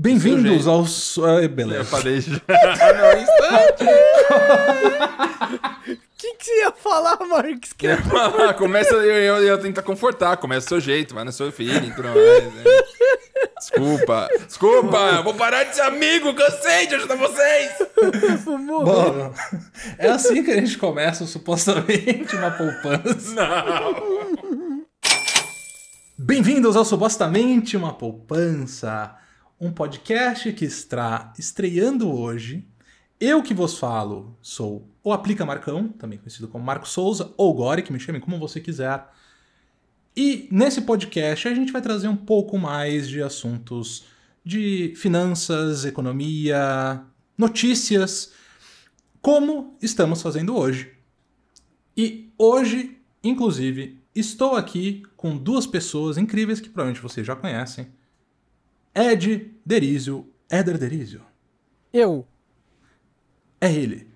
Bem-vindos ao. Ah, beleza. Eu falei já. O que, que você ia falar, Marcos? Que... Começa, eu, eu, eu tentar confortar, começa do seu jeito, vai no seu feeling, tudo mais. Né? Desculpa, desculpa, eu vou parar de ser amigo, cansei de ajudar vocês. Bom, é assim que a gente começa supostamente uma poupança. Não. Bem-vindos ao Supostamente uma Poupança, um podcast que está estreando hoje. Eu que vos falo sou o Aplica Marcão, também conhecido como Marco Souza, ou Gore, que me chamem como você quiser. E nesse podcast a gente vai trazer um pouco mais de assuntos de finanças, economia, notícias, como estamos fazendo hoje. E hoje, inclusive, estou aqui com duas pessoas incríveis que provavelmente vocês já conhecem. Ed Derizio, Éder Derizio, Eu. é ele.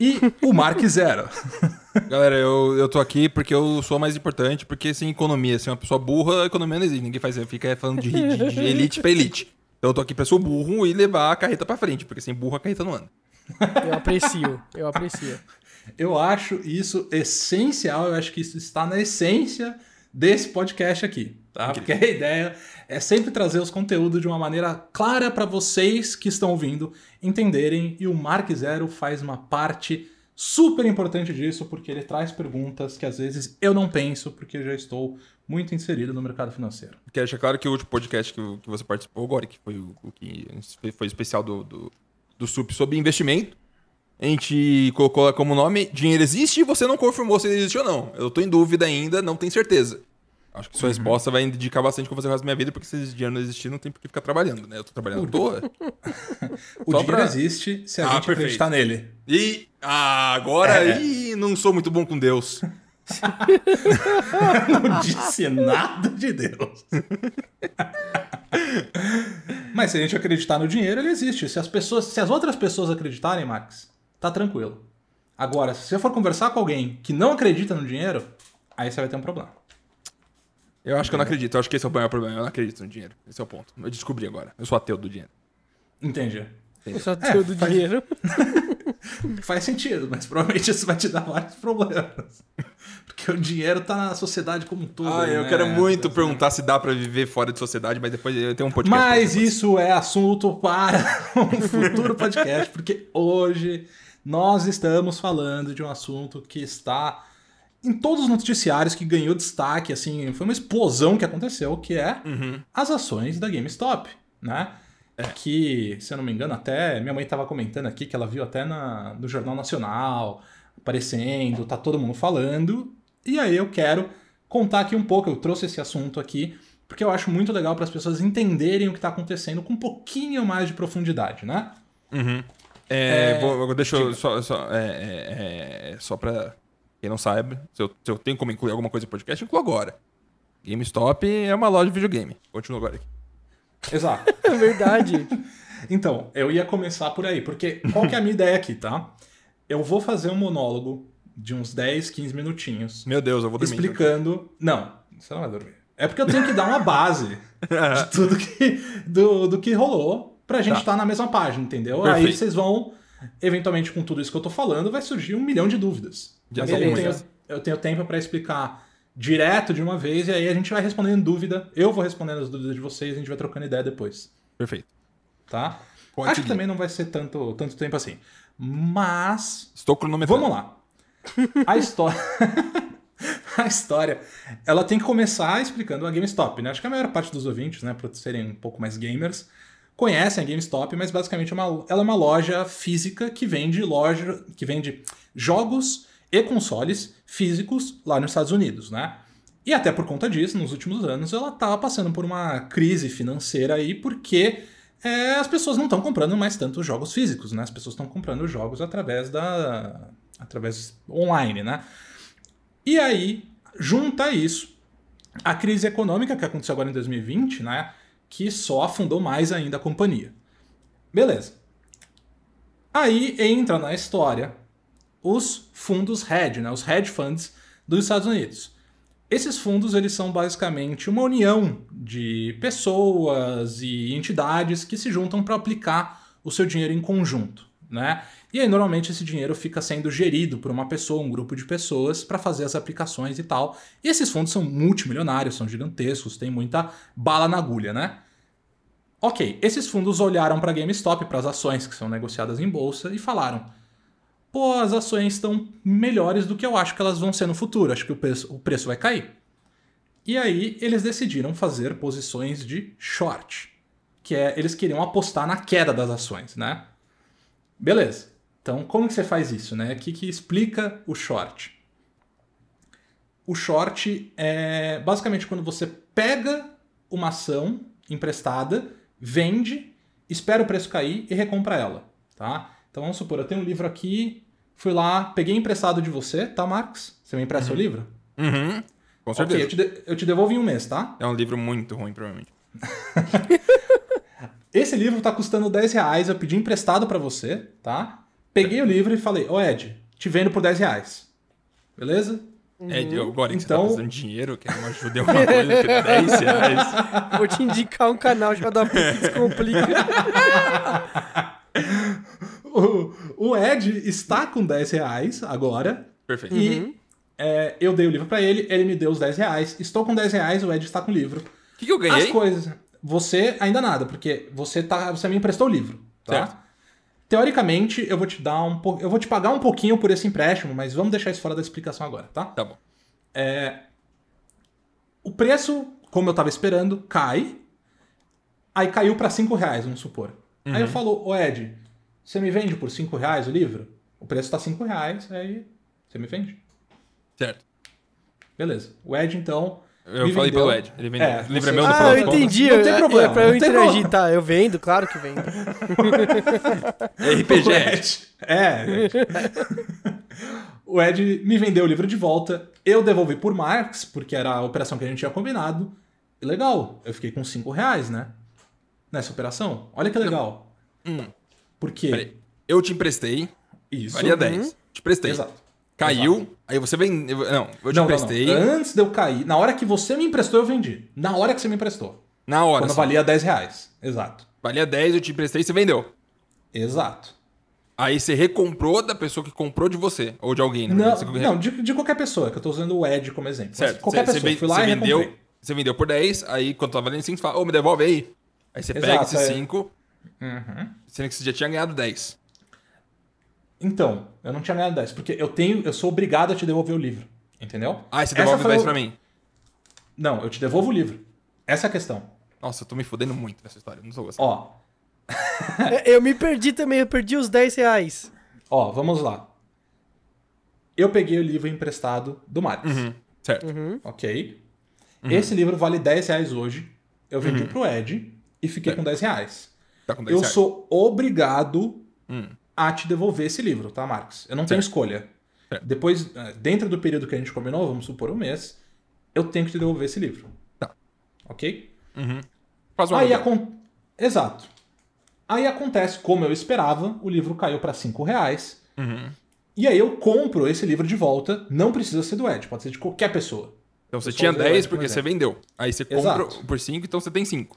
E o Mark Zero. Galera, eu, eu tô aqui porque eu sou mais importante, porque sem economia, se uma pessoa burra, a economia não existe. Ninguém faz, fica falando de, de- de elite pra elite. Então eu tô aqui pra ser o burro e levar a carreta pra frente, porque sem burro a carreta não anda. Eu aprecio. Eu aprecio. Eu acho isso essencial, eu acho que isso está na essência desse podcast aqui, tá? Porque a ideia é sempre trazer os conteúdos de uma maneira clara para vocês que estão ouvindo entenderem e o Mark Zero faz uma parte super importante disso porque ele traz perguntas que às vezes eu não penso porque eu já estou muito inserido no mercado financeiro. Quero deixar claro que o último podcast que, você participou agora, que foi o, o que foi, especial do, do, do SUP sobre investimento, a gente colocou como nome Dinheiro Existe e você não confirmou se ele existe ou não. Eu tô em dúvida ainda, não tenho certeza. Acho que sua resposta vai indicar bastante o que eu vou fazer o resto da minha vida, porque se esse dinheiro não existir, não tem por que ficar trabalhando, né? Eu tô trabalhando à toa. O Só dinheiro pra- existe se a Ah, gente perfeito. acreditar nele. E ah, agora É. ih, não sou muito bom com Deus. não disse nada de Deus. Mas se a gente acreditar no dinheiro, ele existe. Se as pessoas, se as outras pessoas acreditarem, Max, tá tranquilo. Agora, se você for conversar com alguém que não acredita no dinheiro, aí você vai ter um problema. Eu acho que eu não acredito. Eu acho que esse é o maior problema. Eu não acredito no dinheiro. Esse é o ponto. Eu descobri agora. Eu sou ateu do dinheiro. Entendi. Eu só É, tenho do faz- dinheiro. Faz sentido, mas provavelmente isso vai te dar vários problemas. Porque o dinheiro tá na sociedade como um todo. Ah, eu né? quero muito perguntar se dá pra viver fora de sociedade, mas depois eu tenho um podcast. Mas isso é assunto para um futuro podcast, porque hoje nós estamos falando de um assunto que está em todos os noticiários, que ganhou destaque, assim, foi uma explosão que aconteceu, que é Uhum. as ações da GameStop, né? Que, se eu não me engano, até minha mãe estava comentando aqui que ela viu até na, no Jornal Nacional aparecendo, tá todo mundo falando. E aí eu quero contar aqui um pouco, eu trouxe esse assunto aqui, porque eu acho muito legal para as pessoas entenderem o que está acontecendo com um pouquinho mais de profundidade, né? Uhum. É, É, vou, deixa eu só, só, é, é, é, só pra quem não sabe, se eu, se eu tenho como incluir alguma coisa no podcast, eu incluo agora. GameStop é uma loja de videogame. Continua agora aqui. Exato. É verdade. Então, eu ia começar por aí, porque qual que é a minha ideia aqui, tá? Eu vou fazer um monólogo de uns 10, 15 minutinhos Meu Deus, eu vou dormir. explicando. Não, você não vai dormir. É porque eu tenho que dar uma base de tudo que, do, do que rolou pra gente Tá. estar na mesma página, entendeu? Aí Perfeito. vocês vão, eventualmente, com tudo isso que eu tô falando, vai surgir um milhão de dúvidas. Já Mas eu tenho, eu tenho tempo pra explicar direto de uma vez, e aí a gente vai respondendo dúvida. Eu vou respondendo as dúvidas de vocês, a gente vai trocando ideia depois Perfeito. tá? Conte Acho que de- também não vai ser tanto, tanto tempo assim. Mas, Estou cronometrando. vamos lá. A história... a história, ela tem que começar explicando a GameStop, né? Acho que a maior parte dos ouvintes, né, por serem um pouco mais gamers, conhecem a GameStop, mas basicamente é uma, ela é uma loja física que vende loja, que vende jogos e consoles físicos lá nos Estados Unidos, né? E até por conta disso, nos últimos anos, ela estava passando por uma crise financeira aí, porque é, as pessoas não estão comprando mais tantos jogos físicos, né? As pessoas estão comprando jogos através da. através online, né? E aí, junta isso, a crise econômica que aconteceu agora em 2020, né? Que só afundou mais ainda a companhia. Beleza. Aí entra na história os fundos hedge, né? Os hedge funds dos Estados Unidos. Esses fundos eles são basicamente uma união de pessoas e entidades que se juntam para aplicar o seu dinheiro em conjunto, né? E aí normalmente esse dinheiro fica sendo gerido por uma pessoa, um grupo de pessoas para fazer as aplicações e tal. E esses fundos são multimilionários, são gigantescos, tem muita bala na agulha, né? Ok, esses fundos olharam para a GameStop, para as ações que são negociadas em bolsa e falaram: pô, as ações estão melhores do que eu acho que elas vão ser no futuro, acho que o preço, o preço vai cair. E aí eles decidiram fazer posições de short, que é eles queriam apostar na queda das ações, né? Beleza. Então, como que você faz isso, né? O que, que explica o short? O short é basicamente quando você pega uma ação emprestada, vende, espera o preço cair e recompra ela, tá? Então vamos supor, eu tenho um livro aqui, fui lá, peguei emprestado de você, tá, Marcos? Você me empresta o livro? Uhum. Com certeza. eu te, de- eu te devolvo em um mês, tá? É um livro muito ruim, provavelmente. Esse livro tá custando 10 reais, eu pedi emprestado pra você, tá? Peguei o livro e falei, ô Ed, te vendo por 10 reais. Beleza? É, eu, agora que você tá Então- precisando de dinheiro, quer uma ajuda em alguma coisa, que 10 reais. Vou te indicar um canal chamado Aplique Descomplica. O, o Ed está com 10 reais agora Perfeito. e é, eu dei o livro pra ele, ele me deu os 10 reais. Estou com 10 reais, o Ed está com o livro. O que, que eu As ganhei? coisas. Você ainda nada, porque você tá, você me emprestou o livro, tá? Certo. Teoricamente, eu vou te dar um eu vou te pagar um pouquinho por esse empréstimo, mas vamos deixar isso fora da explicação agora, tá? Tá bom. O preço, como eu tava esperando, cai. Aí caiu pra 5 reais, vamos supor. Aí Uhum. eu falo, ô Ed, você me vende por 5 reais o livro? O preço tá 5 reais, aí você me vende. Certo. Beleza. O Ed, então. Eu falei vendeu- pelo Ed. Ele vendeu. É, o livro é meu no Ah, eu entendi. Não tem é- problema, É pra eu interagir, problema. tá? Eu vendo, claro que vendo. É RPG. O Ed. É. Ed. o Ed me vendeu o livro de volta. Eu devolvi por Marx, porque era a operação que a gente tinha combinado. E legal, eu fiquei com 5 reais, né? Nessa operação. Olha que legal. Hum. Por quê? Peraí. Eu te emprestei, Isso. valia 10. Te prestei. Exato. Caiu, aí você vem. Não, eu te Não, não, emprestei não. Antes de eu cair, na hora que você me emprestou, eu vendi. Na hora que você me emprestou. na hora. Quando valia 10 reais. Exato. Valia 10, eu te emprestei e você vendeu. Exato. Aí você recomprou da pessoa que comprou de você. Ou de alguém, né? Não, Você- não de, de qualquer pessoa, que eu tô usando o Ed como exemplo. Mas Certo. Qualquer Você- pessoa. Você, Fui lá e vendeu, você vendeu por 10, aí quando tava valendo 5, você fala, ô, me devolve aí. Aí você pega Exato, esses é. 5, Uhum. sendo que você já tinha ganhado 10. Então, eu não tinha ganhado 10, porque eu tenho, eu sou obrigado a te devolver o livro. Entendeu? Aí você devolve foi 10 o- pra mim. Não, eu te devolvo o livro. Essa é a questão. Nossa, eu tô me fodendo muito nessa história. Não tô gostando. Ó, É, Eu me perdi também, eu perdi os 10 reais. ó, vamos lá. Eu peguei o livro emprestado do Marx. Uhum. Certo. Ok? Esse livro vale 10 reais hoje. Eu vendi pro Ed e fiquei com 10 reais. Tá com 10 Eu reais. sou obrigado Hum. a te devolver esse livro, tá, Marcos? Eu não tenho escolha. Certo. Depois, eh, dentro do período que a gente combinou, vamos supor um mês, eu tenho que te devolver esse livro. Tá. Ok? Faz um Aí acon... Exato. Aí acontece, como eu esperava, o livro caiu para 5 reais. Uhum. E aí eu compro esse livro de volta. Não precisa ser do Ed, pode ser de qualquer pessoa. Então você tinha usei o 10 Ed como porque você vendeu. Aí você compra Exato. por 5, então você tem 5.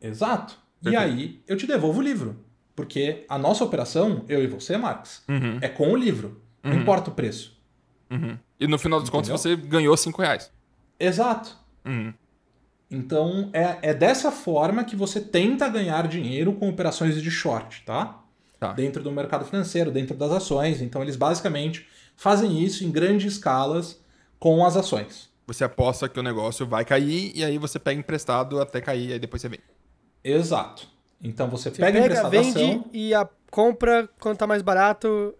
Exato. E Perfeito. aí eu te devolvo o livro. Porque a nossa operação, eu e você, Marcos, Uhum. é com o livro. Não importa o preço. Uhum. E no final dos contos você ganhou 5 reais. Exato. Uhum. Então é, é dessa forma que você tenta ganhar dinheiro com operações de short, tá? Tá. Dentro do mercado financeiro, dentro das ações. Então eles basicamente fazem isso em grandes escalas com as ações. Você aposta que o negócio vai cair e aí você pega emprestado até cair, aí depois você vem. Exato. Então você, pega, pega, vende ação. e a compra quando tá mais barato.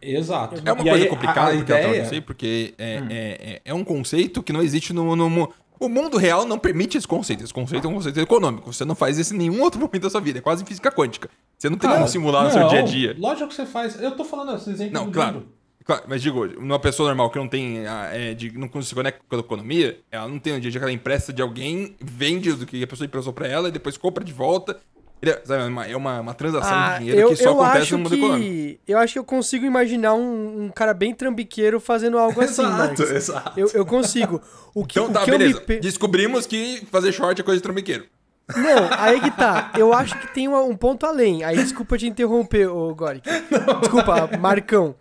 Exato. É uma E coisa aí, complicada, a, a porque eu ideia... não sei, porque é, é, é, é um conceito que não existe no, no O mundo real não permite esse conceito. Esse conceito é um conceito econômico. Você não faz isso em nenhum outro momento da sua vida. É quase física quântica. Você não tem Cara, como simular no seu não, dia a dia. Lógico que você faz. Eu tô falando esse exemplo Não, do claro. livro. Claro, mas digo, uma pessoa normal que não tem, ah, é, de, não se conecta com a economia, ela não tem um dia que ela empresta de alguém, vende do que a pessoa emprestou pra ela e depois compra de volta. É, uma, é uma, uma transação Ah, de dinheiro eu, que só acontece no mundo econômico. que eu acho que eu consigo imaginar um, um cara bem trambiqueiro fazendo algo assim, exato, exato. Eu, eu consigo. O que, Então o tá, que eu beleza. me Descobrimos que fazer short é coisa de trambiqueiro. Não, aí que tá. Eu acho que tem um ponto além. Aí desculpa te interromper, ô Goric. Desculpa, Marcão.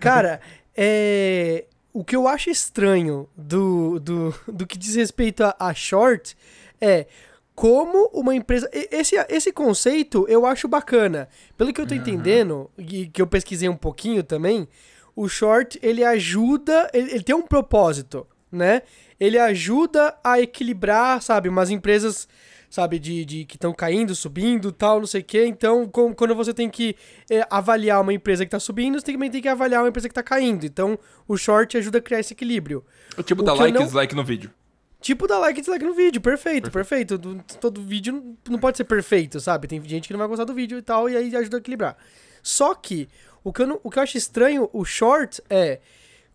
Cara, é. O que eu acho estranho do, do, do que diz respeito a, a short é como uma empresa. Esse, esse conceito eu acho bacana. Pelo que eu tô entendendo, e que eu pesquisei um pouquinho também, o short ele ajuda. Ele, ele tem um propósito, né? Ele ajuda a equilibrar, sabe, umas empresas sabe, de, de que estão caindo, subindo, tal, não sei o quê. Então, com- quando você tem que é, avaliar uma empresa que está subindo, você também tem que avaliar uma empresa que está caindo. Então, o short ajuda a criar esse equilíbrio. O tipo O eu like e não- dislike no vídeo. Tipo dar like e dislike no vídeo, perfeito, perfeito. Do- Todo vídeo não- não pode ser perfeito, sabe? Tem gente que não vai gostar do vídeo e tal, e aí ajuda a equilibrar. Só que, o que eu, não- o que eu acho estranho, o short, é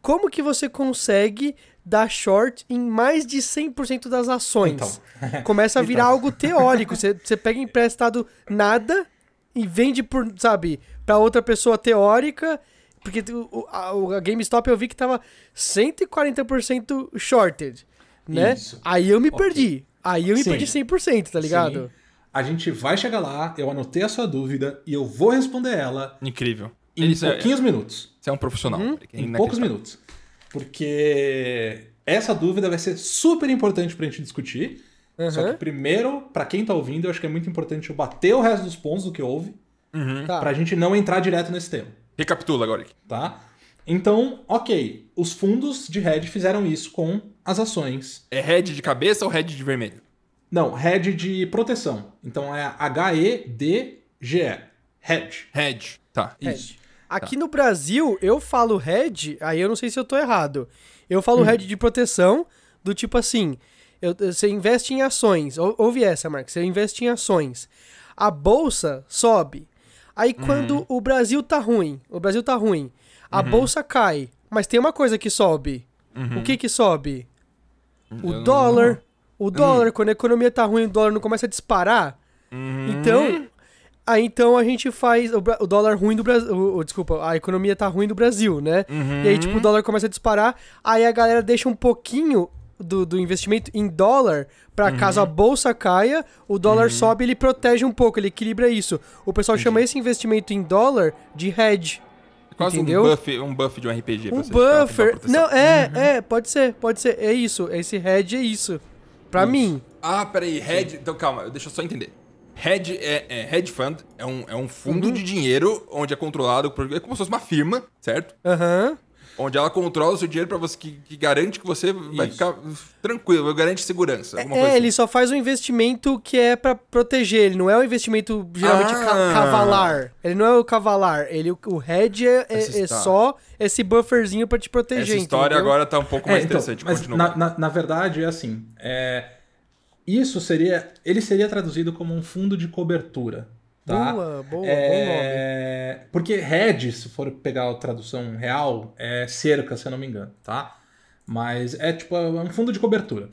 como que você consegue dar short em mais de 100% das ações? Então. Começa a virar algo teórico. Você, você pega emprestado nada e vende por, sabe, pra outra pessoa teórica. Porque o, a, a GameStop eu vi que tava 140% shorted, né? Isso. Aí eu me Ok. perdi. Aí eu me Sim. perdi 100%, tá ligado? Sim. A gente vai chegar lá, eu anotei a sua dúvida e eu vou responder ela Incrível. em Isso é, pouquinhos minutos. isso é um profissional. É Em poucos minutos. Porque essa dúvida vai ser super importante pra gente discutir. Só Aham. que primeiro, pra quem tá ouvindo, eu acho que é muito importante eu bater o resto dos pontos do que houve, Uhum. Tá. pra gente não entrar direto nesse tema, Recapitula agora. Eric. tá? Então, ok, os fundos de hedge fizeram isso com as ações. É head de cabeça ou head de vermelho? Não, hedge de proteção. Então é H-E-D-G-E. Hedge. Head. Tá. Isso. Aqui no Brasil, eu falo head, aí eu não sei se eu tô errado. Eu falo head de proteção, do tipo assim, eu- você investe em ações. ou- Ouve essa, Marcos. Você investe em ações. A bolsa sobe. Aí quando o Brasil tá ruim, o Brasil tá ruim, a bolsa cai. Mas tem uma coisa que sobe. O que que sobe? O Eu- dólar. O dólar, quando a economia tá ruim, o dólar não começa a disparar. Então, aí então a gente faz o, o dólar ruim do Brasil, o- o- desculpa, a economia tá ruim do Brasil, né? E aí tipo o dólar começa a disparar, aí a galera deixa um pouquinho do, do investimento em dólar pra caso a bolsa caia, o dólar sobe, ele protege um pouco, ele equilibra isso. O pessoal chama esse investimento em dólar de hedge. Quase entendeu? um buff, um buff de um RPG. Um buffer. Não, é, é, pode ser, pode ser. É isso. Esse hedge é isso. Pra mim. Ah, peraí, hedge. Então calma, deixa eu só entender. Hedge é, é hedge fund, é um, é um fundo Uhum. de dinheiro onde é controlado por. É como se fosse uma firma, certo? Aham. Onde ela controla o seu dinheiro pra você, que, que garante que você vai Isso. ficar tranquilo, garante segurança. É, coisa ele assim. só faz um investimento que é pra proteger. Ele não é um investimento geralmente Ah. ca- cavalar. Ele não é o cavalar. Ele, o hedge é, é- é só esse bufferzinho pra te proteger. Essa história entendeu? agora tá um pouco É, mais então, interessante. mas Continua. na, na, na verdade é assim. é, isso seria. Ele seria traduzido como um fundo de cobertura. Tá? Boa, boa, bom nome. É, Porque hedge, se for pegar a tradução real, é cerca, se eu não me engano, tá? Mas é tipo é um fundo de cobertura.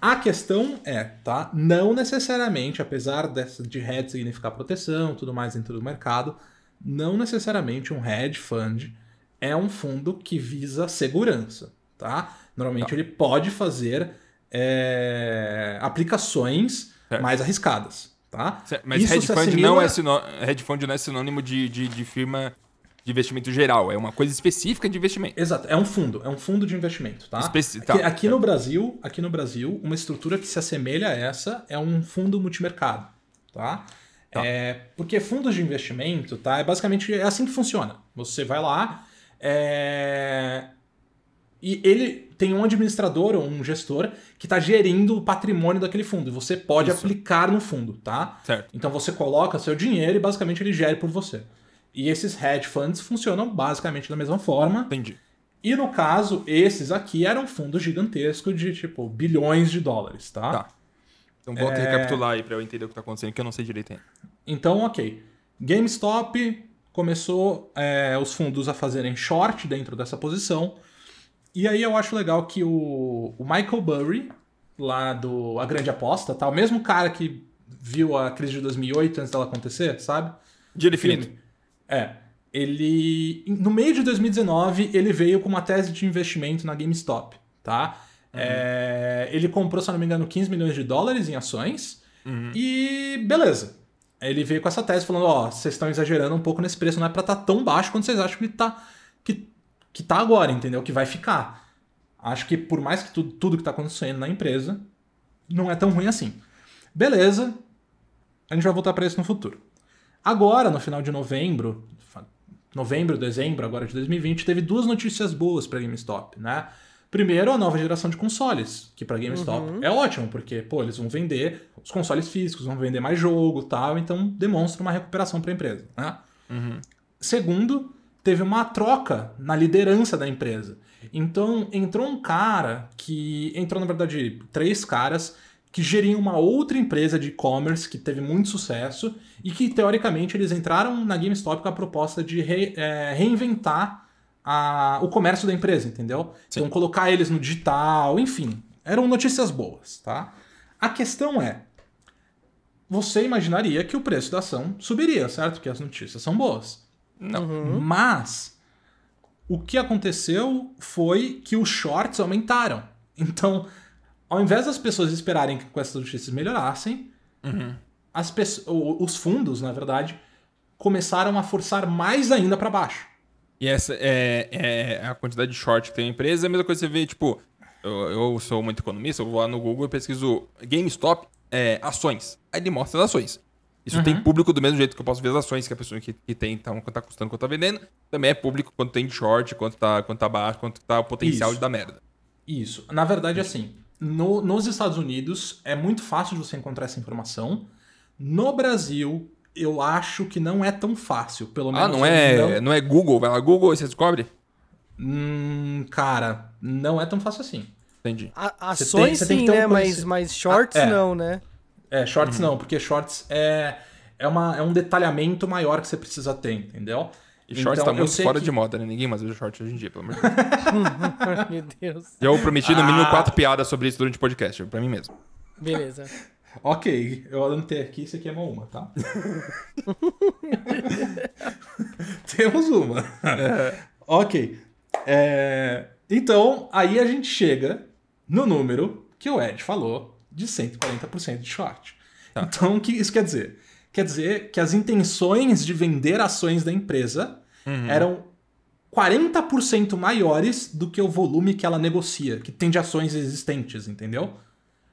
A questão é, tá? Não necessariamente, apesar dessa, de hedge significar proteção, tudo mais dentro do mercado, não necessariamente um hedge fund é um fundo que visa segurança, tá? Normalmente ele pode fazer é, aplicações Certo. mais arriscadas, tá? Certo, Mas Isso hedge fund, assimila- não é sinó... hedge fund não é sinônimo de, de, de firma de investimento geral. É uma coisa específica de investimento. Exato, é um fundo, é um fundo de investimento, tá? Especi- aqui tá, aqui certo. no Brasil, aqui no Brasil, uma estrutura que se assemelha a essa é um fundo multimercado, tá? Tá. É, porque fundos de investimento, tá? É basicamente é assim que funciona. Você vai lá, é, e ele tem um administrador ou um gestor que está gerindo o patrimônio daquele fundo. E você pode Isso. aplicar no fundo, tá? Certo. Então você coloca seu dinheiro e basicamente ele gere por você. E esses hedge funds funcionam basicamente da mesma forma. Entendi. E no caso, esses aqui eram fundos gigantescos de tipo bilhões de dólares, tá? Tá. Então volta É. recapitular aí pra eu entender o que tá acontecendo, que eu não sei direito ainda. Então, ok. GameStop começou é, os fundos a fazerem short dentro dessa posição. E aí eu acho legal que o, o Michael Burry, lá do A Grande Aposta, tá? O mesmo cara que viu a crise de 2008 antes dela acontecer, sabe? Dia infinito. É. Ele. No meio de 2019, ele veio com uma tese de investimento na GameStop, tá? É, ele comprou, se não me engano, 15 milhões de dólares em ações. E beleza. Ele veio com essa tese falando: ó, vocês estão exagerando um pouco nesse preço, não é pra estar tão baixo quanto vocês acham que tá, que, que tá agora, entendeu? Que vai ficar. Acho que por mais que tu, tudo que tá acontecendo na empresa, não é tão ruim assim. Beleza. A gente vai voltar pra isso no futuro. Agora, no final de novembro, novembro, dezembro, agora de 2020, teve duas notícias boas pra GameStop, né? Primeiro, a nova geração de consoles, que pra GameStop é ótimo, porque, pô, eles vão vender os consoles físicos, vão vender mais jogo tal, então demonstra uma recuperação pra empresa, né? Segundo, teve uma troca na liderança da empresa. Então, entrou um cara que. Entrou, na verdade, três caras que geriam uma outra empresa de e-commerce que teve muito sucesso e que, teoricamente, eles entraram na GameStop com a proposta de re- é, reinventar a- o comércio da empresa, entendeu? Então, colocar eles no digital, enfim. Eram notícias boas, tá? A questão é. Você imaginaria que o preço da ação subiria, certo? Porque as notícias são boas. Não. Mas o que aconteceu foi que os shorts aumentaram. Então, ao invés das pessoas esperarem que essas notícias melhorassem, as pesso- o- os fundos, na verdade, começaram a forçar mais ainda para baixo. E essa é, é a quantidade de short que tem a empresa. É a mesma coisa que você vê, tipo, eu, eu sou muito economista, eu vou lá no Google e pesquiso GameStop é, ações. Aí ele mostra as ações. Isso tem público do mesmo jeito que eu posso ver as ações que a pessoa que, que tem, então, quanto tá custando, quanto tá vendendo. Também é público quanto tem de short, quanto tá, quanto tá baixo, quanto tá o potencial Isso. de dar merda. Isso. Na verdade, assim, no- nos Estados Unidos é muito fácil de você encontrar essa informação. No Brasil, eu acho que não é tão fácil. Pelo menos Ah, não é, não- não é Google? Vai lá, Google e você descobre? Hum, cara, não é tão fácil assim. Entendi. A- Você ações tem- você tem sim, ter um né? Mas, mas shorts Ah, é. não, né? É, shorts não, porque shorts é, é, uma, é um detalhamento maior que você precisa ter, entendeu? E shorts Então, tá muito fora que- de moda, né? Ninguém mais usa short hoje em dia, pelo amor de Deus. Meu Deus. Eu prometi no mínimo Ah. quatro piadas sobre isso durante o podcast, pra mim mesmo. Beleza. Ok, eu anotei aqui, isso aqui é uma uma, tá? Temos uma. ok. É, Então, aí a gente chega no número que o Ed falou de 140% de short. Tá. Então, o que isso quer dizer? Quer dizer que as intenções de vender ações da empresa eram 40% maiores do que o volume que ela negocia, que tem de ações existentes, entendeu?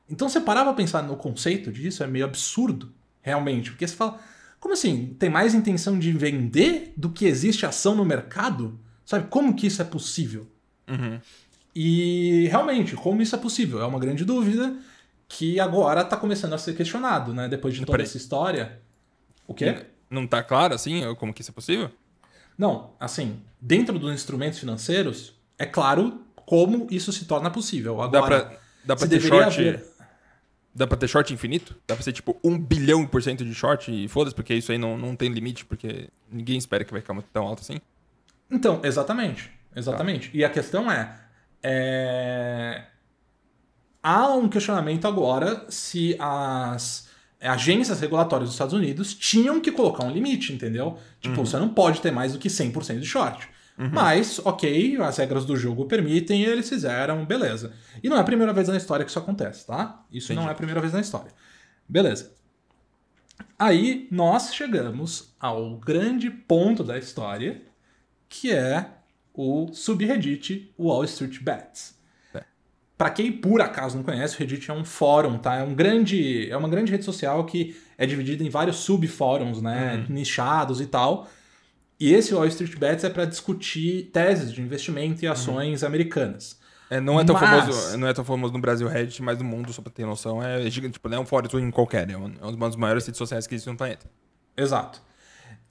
Então você parar pra pensar no conceito disso é meio absurdo, realmente. Porque você fala, como assim? Tem mais intenção de vender do que existe ação no mercado? Sabe, como que isso é possível? E realmente, como isso é possível? É uma grande dúvida que agora tá começando a ser questionado, né? Depois de toda Peraí. essa história. O quê? Não tá claro, assim, como que isso é possível? Não, assim, dentro dos instrumentos financeiros, é claro como isso se torna possível. Agora, dá pra se ter short... haver- Dá pra ter short infinito? Dá pra ser tipo um bilhão por cento de short e foda-se, porque isso aí não, não tem limite, porque ninguém espera que vai ficar muito tão alto assim. Então, exatamente. Exatamente. E a questão é, é, Há um questionamento agora se as agências regulatórias dos Estados Unidos tinham que colocar um limite, entendeu? Tipo, você não pode ter mais do que 100% de short. Mas, ok, as regras do jogo permitem e eles fizeram, beleza. E não é a primeira vez na história que isso acontece, tá? Isso não é a primeira vez na história. Beleza. Aí nós chegamos ao grande ponto da história, que é o subreddit Wall Street Bets. É. Pra quem por acaso não conhece, o Reddit é um fórum, tá? É um grande, é uma grande rede social que é dividida em vários subfóruns, né, nichados e tal. E esse Wall Street Bets é para discutir teses de investimento e ações americanas. É, não, é tão Mas- famoso, não é tão famoso no Brasil Reddit, mas no mundo, só pra ter noção, é gigante. Tipo, não é um fórum qualquer, é um- é uma das maiores redes sociais que existem no planeta. Exato.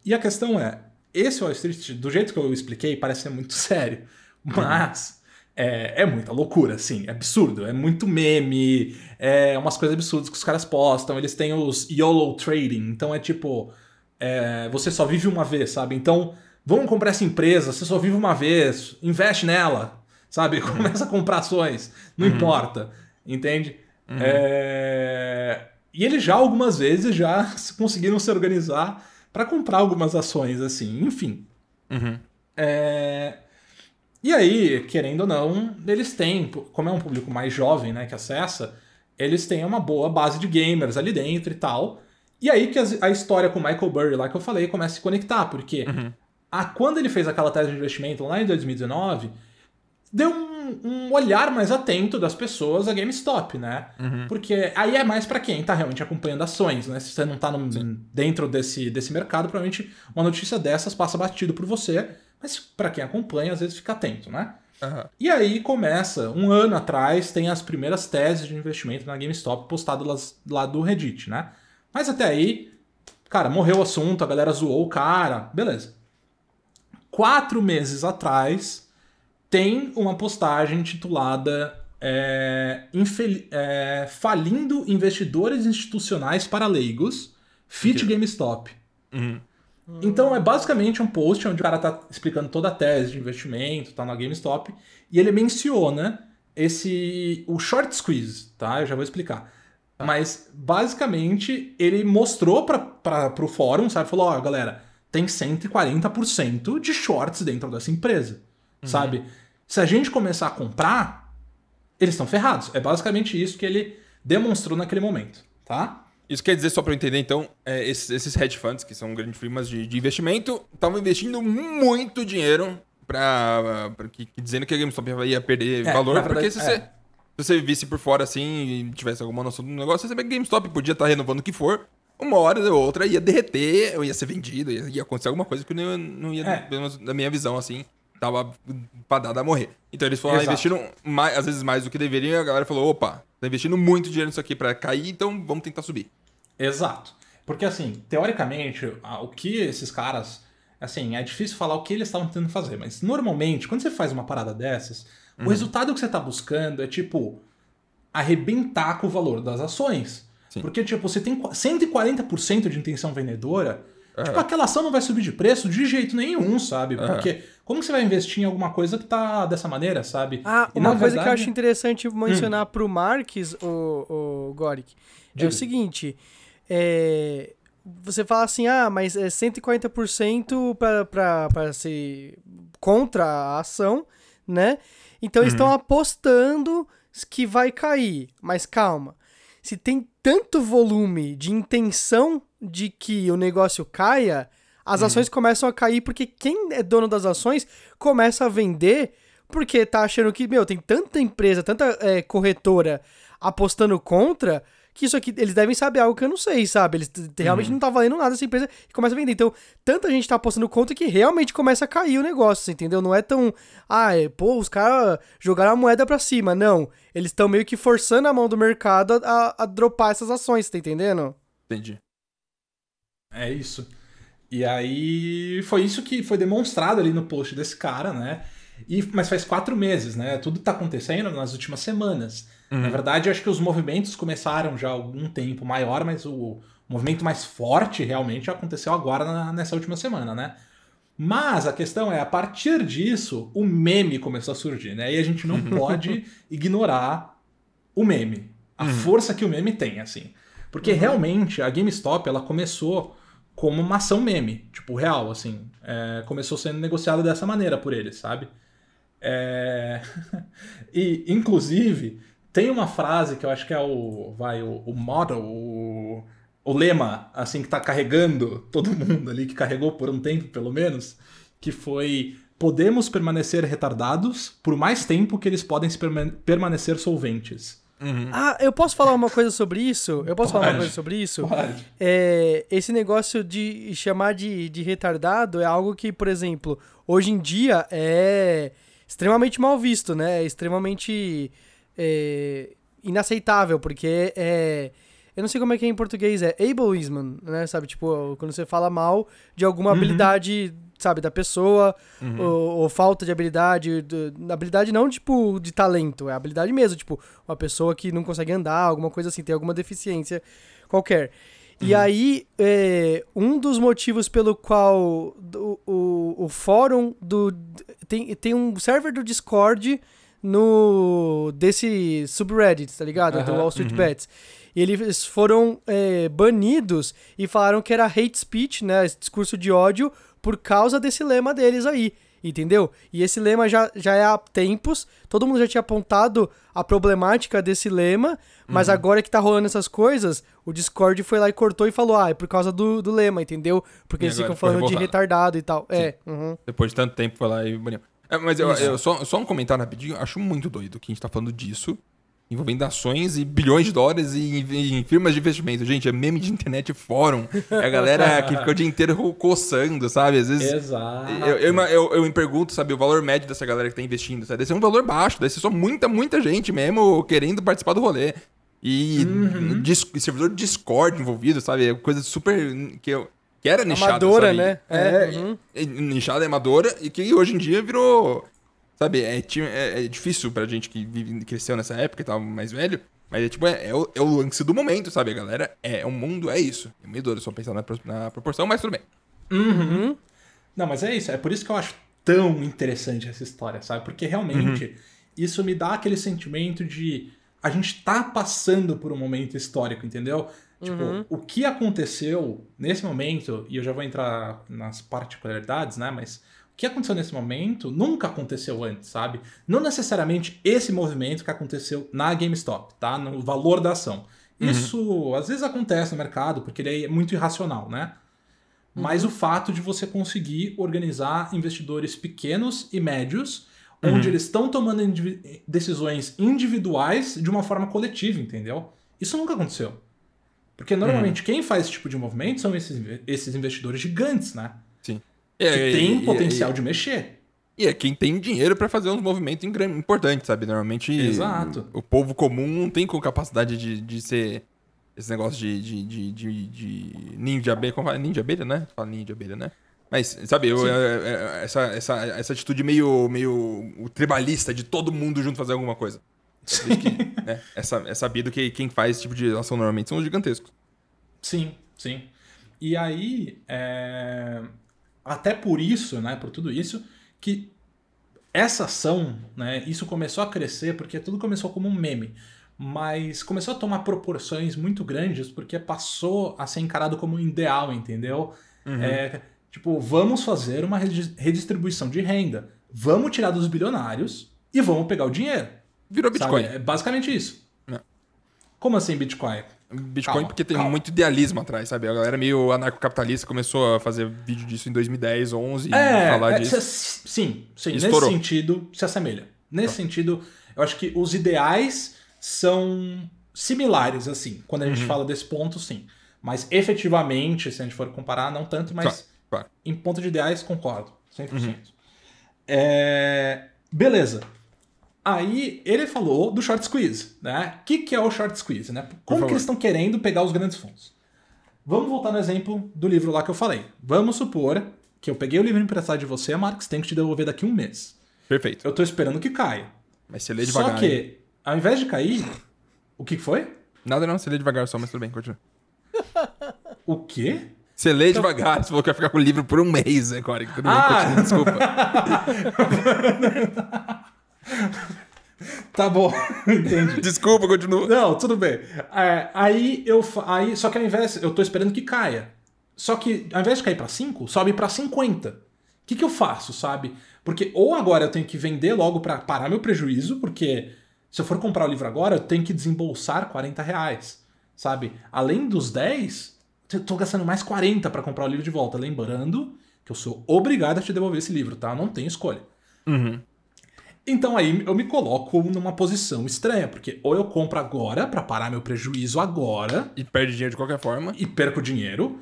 E a questão é, esse Wall Street, do jeito que eu expliquei, parece ser muito sério, mas é, é muita loucura, assim, é absurdo, é muito meme, é umas coisas absurdas que os caras postam, eles têm os YOLO Trading, então é tipo, é, você só vive uma vez, sabe? Então, vamos comprar essa empresa, você só vive uma vez, investe nela, sabe? Começa a comprar ações, não importa, entende? É, e eles já algumas vezes já conseguiram se organizar para comprar algumas ações, assim, enfim. Uhum. É... E aí, querendo ou não, eles têm, como é um público mais jovem, né, que acessa, eles têm uma boa base de gamers ali dentro e tal. E aí que a história com o Michael Burry, lá que eu falei, começa a se conectar, porque Uhum. a, quando ele fez aquela tese de investimento lá em 2019, deu um, um olhar mais atento das pessoas a GameStop, né? Uhum. Porque aí é mais pra quem tá realmente acompanhando ações, né? Se você não tá no- dentro desse, desse mercado, provavelmente uma notícia dessas passa batido por você, mas pra quem acompanha, às vezes fica atento, né? Aham. E aí começa, um ano atrás, tem as primeiras teses de investimento na GameStop postadas lá do Reddit, né? Mas até aí, cara, morreu o assunto, a galera zoou o cara, beleza. Quatro meses atrás, tem uma postagem titulada é, é, Falindo Investidores Institucionais para Leigos, Fit GameStop. Uhum. Então é basicamente um post onde o cara tá explicando toda a tese de investimento, tá na GameStop, e ele menciona esse o short squeeze, tá? Eu já vou explicar. Mas basicamente ele mostrou para pro fórum, sabe? Falou, ó, galera, tem 140% de shorts dentro dessa empresa, sabe? Se a gente começar a comprar, eles estão ferrados. É basicamente isso que ele demonstrou naquele momento, tá? Isso quer dizer, só pra eu entender, então, é, esses, esses hedge funds, que são grandes firmas de, de investimento, estavam investindo muito dinheiro pra, pra que, que- dizendo que a GameStop ia perder É, valor, porque verdade, se, é. você, se você visse por fora assim e tivesse alguma noção do negócio, você vê que a GameStop podia estar renovando o que for, uma hora ou outra ia derreter, ou ia ser vendido, ia, ia acontecer alguma coisa que não, não ia, É. pelo menos na minha visão, assim, tava fadada a morrer. Então eles foram lá, investiram mais, às vezes mais do que deveriam, e a galera falou, opa, tá investindo muito dinheiro nisso aqui pra cair, então vamos tentar subir. Exato. Porque, assim, teoricamente, o que esses caras. Assim, é difícil falar o que eles estavam tentando fazer, mas normalmente, quando você faz uma parada dessas, o resultado que você tá buscando é, tipo, arrebentar com o valor das ações. Sim. Porque, tipo, você tem qu- 140% de intenção vendedora. Tipo, aquela ação não vai subir de preço de jeito nenhum, sabe? Porque como que você vai investir em alguma coisa que tá dessa maneira, sabe? Ah, E, uma coisa que eu verdade- acho interessante mencionar pro Marques, o, o Goric, é Diga. o seguinte: é, você fala assim, ah, mas é 140% pra, pra, pra ser contra a ação, né? Então eles estão apostando que vai cair. Mas calma. Se tem tanto volume de intenção de que o negócio caia, as ações começam a cair porque quem é dono das ações começa a vender porque tá achando que, meu, tem tanta empresa, tanta é, corretora apostando contra que isso aqui, eles devem saber algo que eu não sei, sabe? Eles realmente não tá valendo nada essa empresa e começa a vender. Então, tanta gente tá apostando contra que realmente começa a cair o negócio, entendeu? Não é tão, ah, é, pô, os caras jogaram a moeda pra cima. Não, eles estão meio que forçando a mão do mercado a, a, a dropar essas ações, tá entendendo? Entendi. É isso. E aí foi isso que foi demonstrado ali no post desse cara, né? E, mas faz quatro meses, né? Tudo tá acontecendo nas últimas semanas. Na verdade, eu acho que os movimentos começaram já há algum tempo maior, mas o movimento mais forte realmente aconteceu agora na- nessa última semana, né? Mas a questão é, a partir disso, o meme começou a surgir, né? E a gente não pode ignorar o meme. A força que o meme tem, assim. Porque realmente a GameStop, ela começou como uma ação meme, tipo, real, assim. É, começou sendo negociada dessa maneira por eles, sabe? É... e, inclusive, tem uma frase que eu acho que é o, vai, o, o motto, o, o lema, assim, que tá carregando todo mundo ali, que carregou por um tempo, pelo menos, que foi podemos permanecer retardados por mais tempo que eles podem permanecer solventes. Ah, eu posso falar uma coisa sobre isso? Eu posso falar uma Pode. coisa sobre isso? Pode. É, esse negócio de chamar de, de retardado é algo que, por exemplo, hoje em dia é extremamente mal visto, né? É extremamente é, inaceitável, porque é. Eu não sei como é que é em português, é ableism, né? Sabe, tipo, quando você fala mal de alguma habilidade, sabe, da pessoa, ou, ou falta de habilidade, do- habilidade não, tipo, de talento, é habilidade mesmo, tipo, uma pessoa que não consegue andar, alguma coisa assim, tem alguma deficiência qualquer. E aí, é, um dos motivos pelo qual do- o, o fórum do. Tem, tem um server do Discord no desse subreddit, tá ligado? do Aham, Wall Street Bets. e eles foram é, banidos e falaram que era hate speech, né? Discurso de ódio, por causa desse lema deles aí. Entendeu? E esse lema já, já é há tempos, todo mundo já tinha apontado a problemática desse lema, mas uhum. agora que tá rolando essas coisas, o Discord foi lá e cortou e falou: ah, é por causa do, do lema, entendeu? Porque e eles ficam falando de retardado e tal. É, Sim. É. Uhum. Depois de tanto tempo foi lá e. É, mas eu, eu, só, só um comentário rapidinho, acho muito doido que a gente tá falando disso envolvendo ações e bilhões de dólares em, em, firmas de investimento. Gente, é meme de internet fórum. É a galera que fica o dia inteiro coçando, sabe? Às vezes. Exato. Eu, eu, eu, eu, me pergunto, sabe, o valor médio dessa galera que tá investindo, sabe? Deve ser um valor baixo, deve ser só muita, muita gente mesmo querendo participar do rolê. E uhum. dis, servidor de Discord envolvido, sabe? Coisa super. que eu. Que era nichada, Amadora, sabe? né? É, uhum. nichada, amadora, e que hoje em dia virou Sabe, é, é, é difícil pra gente que vive, cresceu nessa época e tal, mais velho. Mas é tipo, é, é, o, é o lance do momento, sabe? A galera, é, o mundo é isso. É meio doido só pensar na, na proporção, mas tudo bem. Uhum. Não, mas é isso. É por isso que eu acho tão interessante essa história, sabe? Porque realmente uhum. isso me dá aquele sentimento de a gente tá passando por um momento histórico, entendeu? Tipo, uhum. o que aconteceu nesse momento, e eu já vou entrar nas particularidades, né? Mas que aconteceu nesse momento nunca aconteceu antes, sabe? Não necessariamente esse movimento que aconteceu na GameStop, tá? No valor da ação. Uhum. Isso às vezes acontece no mercado porque ele é muito irracional, né? Uhum. Mas o fato de você conseguir organizar investidores pequenos e médios, uhum. onde eles estão tomando decisões individuais de uma forma coletiva, entendeu? Isso nunca aconteceu. Porque normalmente uhum. quem faz esse tipo de movimento são esses, esses investidores gigantes, né? É, que tem e, potencial e, de mexer. E é quem tem dinheiro para fazer uns movimentos importantes, sabe? Normalmente Exato. O, o, povo comum não tem com capacidade de, de ser esse negócio de, de, de, de, de ninho de abelha. Como fala? Ninho de abelha, né? Fala ninho de abelha, né? Mas, sabe, eu, é, é, essa, essa, essa atitude meio, meio tribalista de todo mundo junto fazer alguma coisa. Que, né, é, é sabido que quem faz esse tipo de ação normalmente são os gigantescos. Sim, sim. E aí, é até por isso, né, por tudo isso, que essa ação, né, isso começou a crescer porque tudo começou como um meme, mas começou a tomar proporções muito grandes porque passou a ser encarado como um ideal, entendeu? Uhum. É, tipo, vamos fazer uma redistribuição de renda, vamos tirar dos bilionários e vamos pegar o dinheiro. Virou Bitcoin. É basicamente isso. É. Como assim Bitcoin? Bitcoin calma, porque tem calma. muito idealismo atrás, sabe? A galera meio anarcocapitalista começou a fazer vídeo disso em 2010, 11 é, e falar é, disso. Sim, sim. Nesse sentido, se assemelha. Nesse tá. sentido, eu acho que os ideais são similares, assim. Quando a gente uhum. fala desse ponto, sim. Mas efetivamente, se a gente for comparar, não tanto, mas claro, claro. em ponto de ideais, concordo. 100%. Uhum. É... Beleza. Aí ele falou do short squeeze, né? O que, que é o short squeeze, né? Como que eles estão querendo pegar os grandes fundos? Vamos voltar no exemplo do livro lá que eu falei. Vamos supor que eu peguei o livro emprestado de você, Marcos, tenho que te devolver daqui a um mês. Perfeito. Eu tô esperando que caia. Mas você lê devagar. Só que, ao invés de cair, o que foi? Nada não, você lê devagar só, mas tudo bem, continua. o quê? Você lê então... devagar, você falou que vai ficar com o livro por um mês agora. Tudo bem, ah! continua, desculpa. Tá bom, entendi. Desculpa, continua. Não, tudo bem. É, aí eu. Aí, só que ao invés. Eu tô esperando que caia. Só que ao invés de cair para 5, sobe para 50. O que, que eu faço, sabe? Porque ou agora eu tenho que vender logo para parar meu prejuízo, porque se eu for comprar o livro agora, eu tenho que desembolsar 40 reais, sabe? Além dos 10, eu tô gastando mais 40 para comprar o livro de volta. Lembrando que eu sou obrigado a te devolver esse livro, tá? Eu não tenho escolha. Uhum. Então aí eu me coloco numa posição estranha, porque ou eu compro agora para parar meu prejuízo agora. E perde dinheiro de qualquer forma. E perco dinheiro.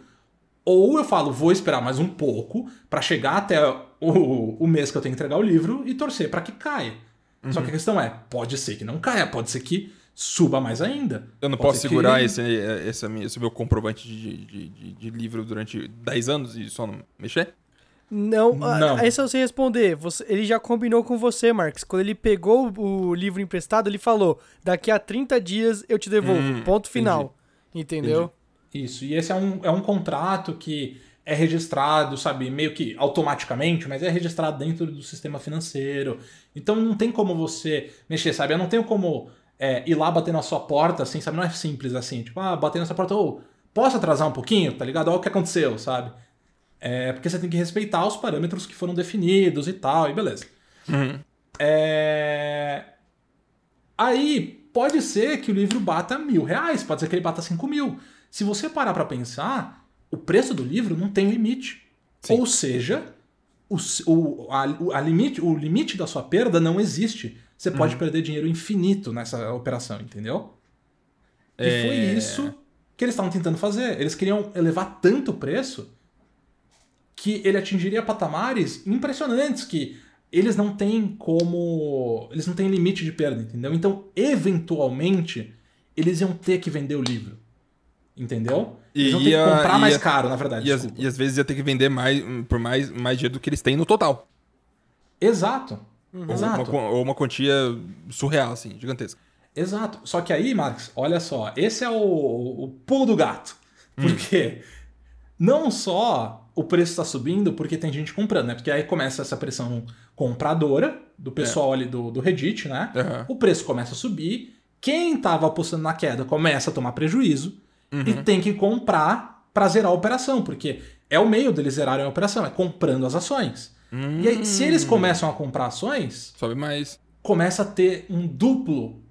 Ou eu falo, vou esperar mais um pouco para chegar até o, o mês que eu tenho que entregar o livro e torcer para que caia. Uhum. Só que a questão é, pode ser que não caia, pode ser que suba mais ainda. Eu não pode posso segurar que... esse, esse, esse, meu comprovante de, de, de, de livro durante 10 anos e só não mexer? Não, não. aí se você responder, você, ele já combinou com você, Marcos. Quando ele pegou o livro emprestado, ele falou: daqui a 30 dias eu te devolvo. Hum, ponto final. Entendi. Entendeu? Entendi. Isso. E esse é um, é um contrato que é registrado, sabe, meio que automaticamente, mas é registrado dentro do sistema financeiro. Então não tem como você mexer, sabe? Eu não tenho como é, ir lá bater na sua porta, assim, sabe? Não é simples assim, tipo, ah, bater na sua porta, ou posso atrasar um pouquinho, tá ligado? Olha o que aconteceu, sabe? É, porque você tem que respeitar os parâmetros que foram definidos e tal, e beleza. Uhum. É... Aí pode ser que o livro bata mil reais, pode ser que ele bata cinco mil. Se você parar pra pensar, o preço do livro não tem limite. Sim. Ou seja, o, o, a, a limite, o limite da sua perda não existe. Você pode perder dinheiro infinito nessa operação, entendeu? E É. foi isso que eles estavam tentando fazer. Eles queriam elevar tanto o preço que ele atingiria patamares impressionantes que eles não têm como. Eles não têm limite de perda, entendeu? Então, eventualmente, eles iam ter que vender o livro. Entendeu? E Eles iam ter que ia- comprar mais ia- caro, na verdade. E, às- desculpa. e às vezes ia ter que vender mais, por mais, mais dinheiro do que eles têm no total. Exato. Ou uma, Exato. quan- ou uma quantia surreal, assim, gigantesca. Exato. Só que aí, Marcos, olha só, esse é o, o pulo do gato. Porque não só o preço está subindo porque tem gente comprando, né? Porque aí começa essa pressão compradora do pessoal ali do, do Reddit, né? Aham. O preço começa a subir. Quem estava apostando na queda começa a tomar prejuízo e tem que comprar para zerar a operação, porque é o meio deles zerarem a operação, é comprando as ações. E aí, se eles começam a comprar ações, Sobe mais. começa a ter um duplo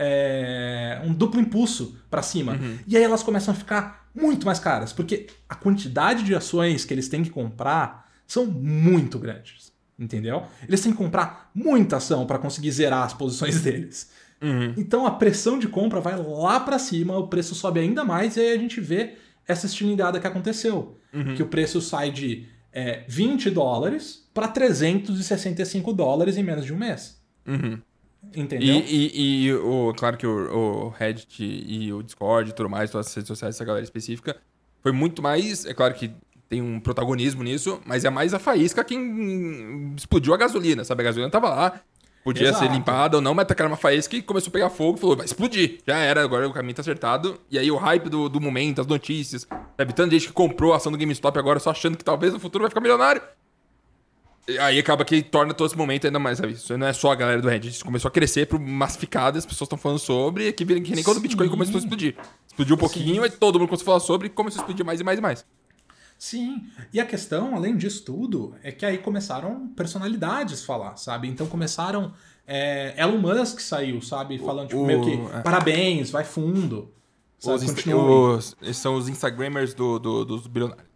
é, um duplo impulso para cima. Uhum. E aí elas começam a ficar muito mais caras, porque a quantidade de ações que eles têm que comprar são muito grandes, entendeu? Eles têm que comprar muita ação para conseguir zerar as posições deles. Uhum. Então a pressão de compra vai lá para cima, o preço sobe ainda mais e aí a gente vê essa estilingada que aconteceu, Uhum. que o preço sai de é, 20 dólares para 365 dólares em menos de um mês. Uhum. Entendeu? E, e, e o, claro que o, o Reddit e o Discord e tudo mais, todas as redes sociais dessa galera específica, foi muito mais. É claro que tem um protagonismo nisso, mas é mais a faísca quem explodiu a gasolina, sabe? A gasolina tava lá, podia ser Exato. limpada ou não, mas tacaram uma faísca e começou a pegar fogo e falou: vai explodir. Já era, agora o caminho tá acertado. E aí o hype do, do momento, as notícias, sabe? Tanta gente que comprou a ação do GameStop agora só achando que talvez no futuro vai ficar milionário. E Aí acaba que torna todo esse momento ainda mais? Isso não é só a galera do Reddit. Isso começou a crescer pro massificado, as pessoas estão falando sobre, que, vira- que nem quando o Bitcoin Sim. começou a explodir. Explodiu um pouquinho, aí todo mundo começou a falar sobre e começou a explodir mais e mais e mais. Sim. E a questão, além disso tudo, é que aí começaram personalidades falar, sabe? Então começaram. É, Elon Musk saiu, sabe? Falando, tipo, o- meio que é. parabéns, vai fundo. Sabe? Os, os- são os Instagrammers do, do- dos bilionários.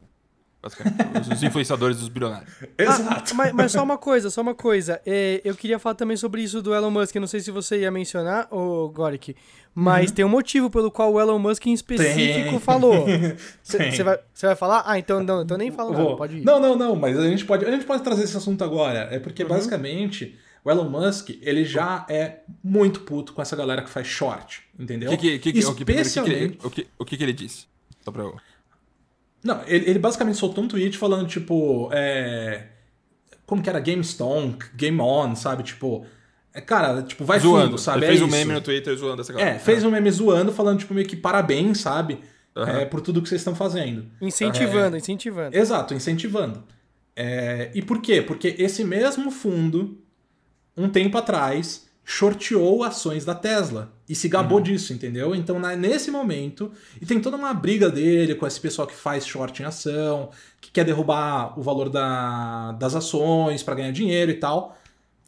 Basicamente. os, influenciadores dos bilionários. Exato. Ah, mas, mas só uma coisa, só uma coisa. É, eu queria falar também sobre isso do Elon Musk. Eu não sei se você ia mencionar, ô Goric. Mas tem um motivo pelo qual o Elon Musk em específico Tem. falou. Tem. Você vai, cê vai falar? Ah, então não, então nem fala nada, Vou. pode ir. Não, não, não, mas a gente pode, a gente pode trazer esse assunto agora. É Uhum. porque basicamente o Elon Musk, ele já é muito puto com essa galera que faz short, entendeu? O que, que, que, o que, o que Especialmente. o que, o que que ele disse? Só pra eu... Não, ele, ele basicamente soltou um tweet falando, tipo, é... Como que era? Game Stonk, Game On, sabe? Tipo, é, cara, tipo, vai zoando. fundo, sabe? Ele É fez um isso. meme no Twitter zoando essa galera. É, fez um meme zoando, falando, tipo, meio que parabéns, sabe? Aham. É, por tudo que vocês estão fazendo. Incentivando, incentivando. Exato, incentivando. É, e por quê? Porque esse mesmo fundo, um tempo atrás, shorteou ações da Tesla e se gabou disso, entendeu? Então, na- nesse momento, e tem toda uma briga dele com esse pessoal que faz short em ação, que quer derrubar o valor da- das ações para ganhar dinheiro e tal.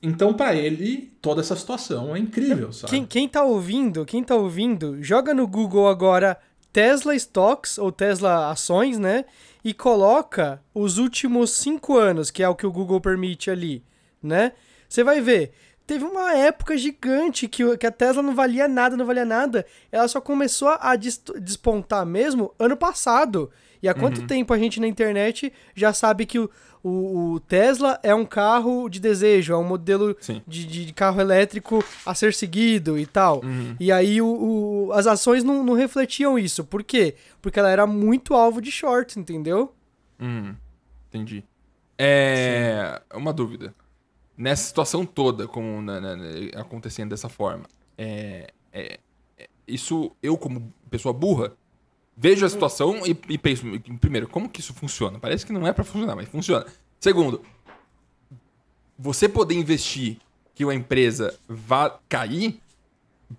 Então, para ele, toda essa situação é incrível, sabe? Quem, quem tá ouvindo, quem tá ouvindo, joga no Google agora Tesla Stocks ou Tesla Ações, né? E coloca os últimos cinco anos, que é o que o Google permite ali, né? Você vai ver. Teve uma época gigante que, que a Tesla não valia nada, não valia nada. Ela só começou a des- despontar mesmo ano passado. E há quanto tempo a gente na internet já sabe que o, o, o Tesla é um carro de desejo, é um modelo Sim. de, de carro elétrico a ser seguido e tal. E aí o, o- as ações não, não refletiam isso. Por quê? Porque ela era muito alvo de shorts, entendeu? Hum, entendi. É. Uma dúvida. Nessa situação toda, na- na- na- acontecendo dessa forma, é, é- é- isso eu, como pessoa burra, vejo a situação e, e penso, primeiro, como que isso funciona? Parece que não é pra funcionar, mas funciona. Segundo, você poder investir que uma empresa vá cair,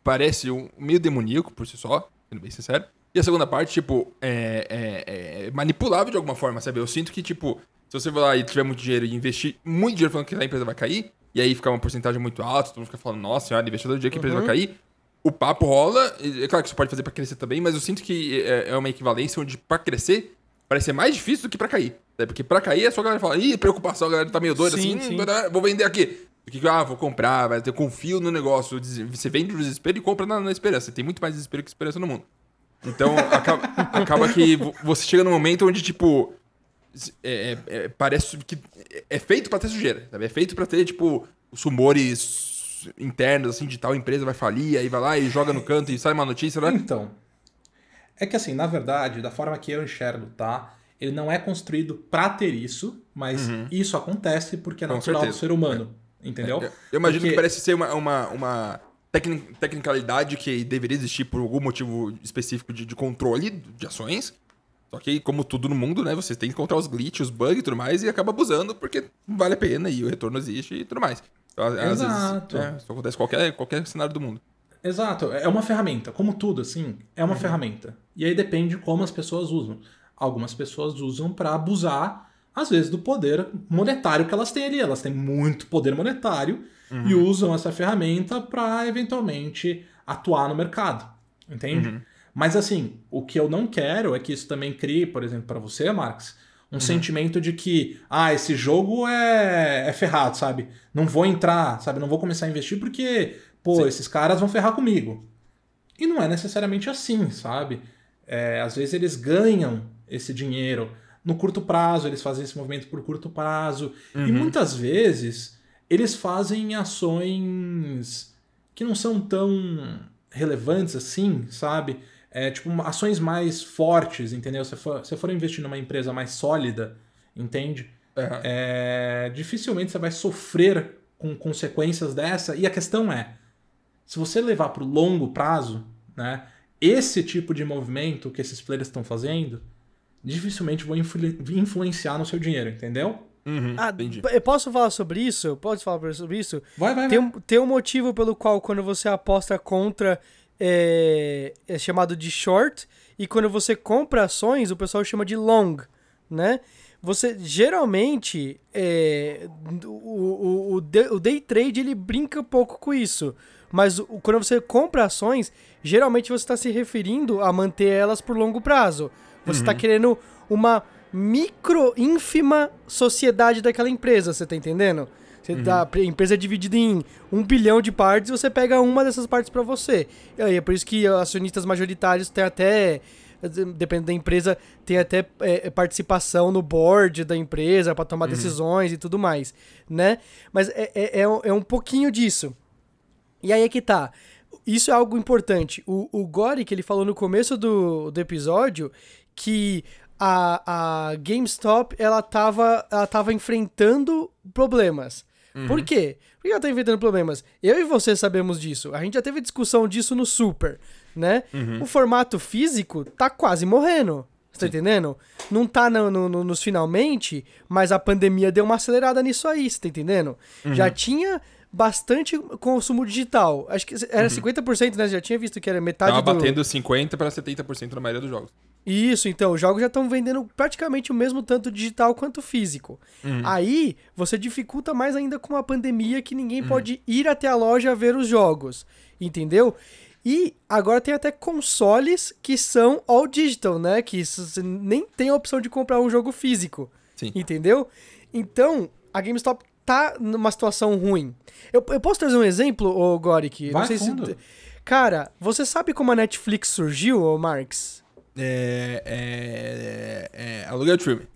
parece um meio demoníaco por si só, sendo bem sincero. E a segunda parte, tipo, é, é, é manipulável de alguma forma, sabe? Eu sinto que, tipo, você vai lá e tiver muito dinheiro e investir muito dinheiro falando que a empresa vai cair, e aí ficar uma porcentagem muito alta, todo mundo fica falando, nossa senhora, investir todo dia que a empresa uhum. vai cair, o papo rola. É claro que isso pode fazer para crescer também, mas eu sinto que é, é uma equivalência onde para crescer parece ser mais difícil do que para cair. Né? Porque para cair é só a galera fala, ih, preocupação, a galera tá meio doida sim, assim, sim. vou vender aqui. Que, ah, vou comprar, vai ter confio no negócio. Você vende o desespero e compra na, na esperança. Tem muito mais desespero que esperança no mundo. Então, acaba, acaba que você chega num momento onde, tipo, é, é, é, parece que é feito para ter sujeira, sabe? É feito para ter, tipo, os rumores internos, assim, de tal empresa vai falir, aí vai lá e joga no canto e sai uma notícia, né? Então, é que assim, na verdade, da forma que eu enxergo, tá? Ele não é construído para ter isso, mas uhum. isso acontece porque é natural do ser humano, é. entendeu? É, eu imagino porque... que parece ser uma, uma, uma tecnicalidade que deveria existir por algum motivo específico de, de controle de ações, só que, como tudo no mundo, né? Você tem que encontrar os glitches, os bugs e tudo mais, e acaba abusando porque vale a pena e o retorno existe e tudo mais. Então, Exato. Vezes, é, isso acontece em qualquer, qualquer cenário do mundo. Exato. É uma ferramenta. Como tudo, assim, é uma uhum. ferramenta. E aí depende como as pessoas usam. Algumas pessoas usam para abusar, às vezes, do poder monetário que elas têm ali. Elas têm muito poder monetário uhum. e usam essa ferramenta para, eventualmente, atuar no mercado. Entende? Uhum. Mas assim, o que eu não quero é que isso também crie, por exemplo, para você, Marx, um uhum. sentimento de que, ah, esse jogo é, é ferrado, sabe? Não vou entrar, sabe? Não vou começar a investir porque, pô, Sim. esses caras vão ferrar comigo. E não é necessariamente assim, sabe? É, às vezes eles ganham esse dinheiro no curto prazo, eles fazem esse movimento por curto prazo. Uhum. E muitas vezes eles fazem ações que não são tão relevantes assim, sabe? É, tipo, ações mais fortes, entendeu? Se for, se for investir numa empresa mais sólida, entende? Uhum. É, dificilmente você vai sofrer com consequências dessa. E a questão é, se você levar para o longo prazo, né, esse tipo de movimento que esses players estão fazendo, dificilmente vão influ influenciar no seu dinheiro, entendeu? Uhum, ah, entendi. Eu posso falar sobre isso? Pode falar sobre isso? Vai, vai, tem, vai. Um, tem um motivo pelo qual quando você aposta contra é, é chamado de short e quando você compra ações o pessoal chama de long, né? Você geralmente é, o, o, o, o day trade ele brinca um pouco com isso, mas o, quando você compra ações geralmente você está se referindo a manter elas por longo prazo. Você está uhum. querendo uma micro ínfima sociedade daquela empresa, você tá entendendo? Você uhum. tá, a empresa é dividida em um bilhão de partes, você pega uma dessas partes para você. E aí é por isso que acionistas majoritários têm até dependendo da empresa, tem até é, participação no board da empresa para tomar uhum. decisões e tudo mais, né? Mas é, é, é, é, um pouquinho disso. E aí é que tá. Isso é algo importante. O, o Gori, que ele falou no começo do, do episódio, que a, a GameStop ela tava, ela tava enfrentando problemas. Uhum. Por quê? Por que ela tá inventando problemas? Eu e você sabemos disso. A gente já teve discussão disso no Super, né? Uhum. O formato físico tá quase morrendo. Você tá entendendo? Não tá no, no, no, nos finalmente, mas a pandemia deu uma acelerada nisso aí, você tá entendendo? Uhum. Já tinha bastante consumo digital. Acho que era uhum. 50%, né? Já tinha visto que era metade Tava do... batendo 50% para 70% na maioria dos jogos. Isso, então, os jogos já estão vendendo praticamente o mesmo tanto digital quanto físico. Uhum. Aí, você dificulta mais ainda com a pandemia que ninguém uhum. pode ir até a loja ver os jogos, entendeu? E agora tem até consoles que são all digital, né? Que você nem tem a opção de comprar um jogo físico, Sim. entendeu? Então, a GameStop tá numa situação ruim. Eu, eu posso trazer um exemplo, ô Goric? Vai Não sei fundo. se. Cara, você sabe como a Netflix surgiu, ô Marx? É, é, é, é, aluguel de filme.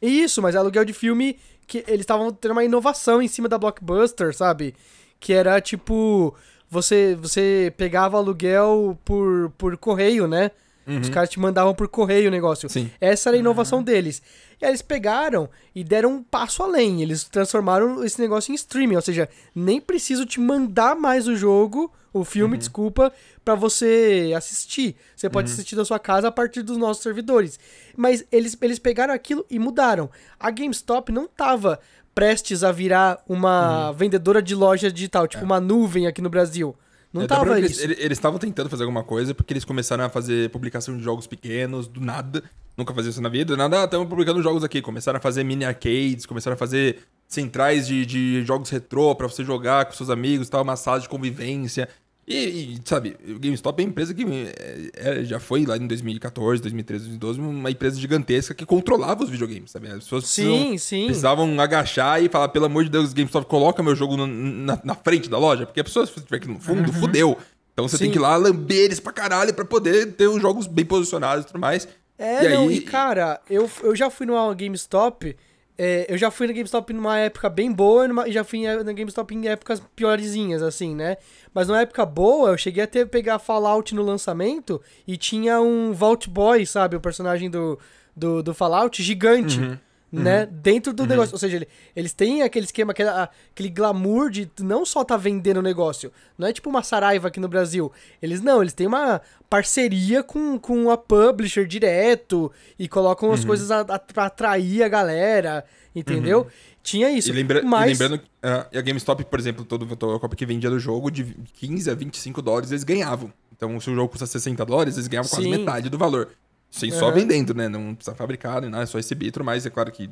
Isso, mas é aluguel de filme que eles estavam tendo uma inovação em cima da Blockbuster, sabe? Que era tipo. Você, você pegava aluguel por, por correio, né? Uhum. Os caras te mandavam por correio o negócio. Sim. Essa era a inovação uhum. deles. E aí eles pegaram e deram um passo além. Eles transformaram esse negócio em streaming. Ou seja, nem preciso te mandar mais o jogo, o filme, uhum. desculpa, para você assistir. Você pode uhum. assistir da sua casa a partir dos nossos servidores. Mas eles, eles pegaram aquilo e mudaram. A GameStop não tava prestes a virar uma uhum. vendedora de loja digital, tipo é. uma nuvem aqui no Brasil. Não pra tava isso. eles- estavam tentando fazer alguma coisa porque eles começaram a fazer publicação de jogos pequenos, do nada. Nunca fazia isso na vida. Do nada, estamos publicando jogos aqui. Começaram a fazer mini arcades, começaram a fazer centrais de, de jogos retrô pra você jogar com seus amigos, tal, uma sala de convivência. E, e, sabe, o GameStop é uma empresa que é, é, já foi lá em 2014, 2013, 2012, uma empresa gigantesca que controlava os videogames, sabe? As pessoas Sim, sim. precisavam agachar e falar, pelo amor de Deus, GameStop, coloca meu jogo no- na, na frente da loja, porque a pessoa, se estiver aqui no fundo, fudeu. Então você tem Sim. que ir lá lamber eles pra caralho pra poder ter os jogos bem posicionados e tudo mais. É, E não, aí- e cara, eu, eu já fui numa GameStop, é, eu já fui na GameStop numa época bem boa e, já fui na GameStop em épocas piorzinhas, assim, né? Mas numa época boa, eu cheguei a ter pegar Fallout no lançamento e tinha um Vault Boy, sabe? O personagem do, do, do Fallout gigante. Uhum. Né? Dentro do negócio. Ou seja, ele- eles têm aquele esquema, aquele, aquele glamour de não só tá vendendo o negócio. Não é tipo uma Saraiva aqui no Brasil. Eles não, eles têm uma parceria com, com a publisher direto e colocam Uhum. as coisas a, a, pra atrair a galera, entendeu? Tinha isso. E, lembra- e mas, lembrando, ah, e a GameStop, por exemplo, todo a Copa que vendia do jogo, de 15 a 25 dólares eles ganhavam. Então, se o jogo custa 60 dólares, eles ganhavam quase Sim. metade do valor. Sem só Aham. vendendo, né? Não precisa fabricar, nem nada, é só receber e tudo mais. É claro que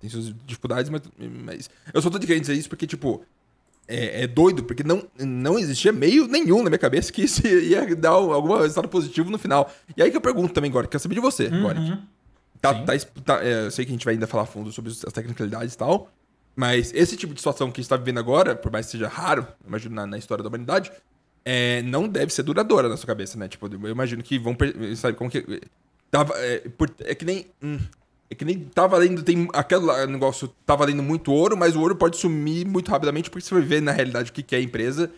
tem suas dificuldades, mas, mas eu só tô de querendo dizer isso porque, tipo, é, é doido, porque não, não existia meio nenhum na minha cabeça que isso ia dar algum resultado positivo no final. E aí que eu pergunto também, Goric, quero saber de você, Goric. Tá, Sim. tá, tá, é, eu sei que a gente vai ainda falar a fundo sobre as tecnicalidades e tal, mas esse tipo de situação que a gente tá vivendo agora, por mais que seja raro, imagino na, na história da humanidade, é, não deve ser duradoura na sua cabeça, né? Tipo, eu imagino que vão. Sabe como que. Tava, é, por- é que nem. hum, é que nem tá valendo. Tem aquele lá negócio. Tá valendo muito ouro, mas o ouro pode sumir muito rapidamente, porque você vai ver na realidade o que, que é a empresa.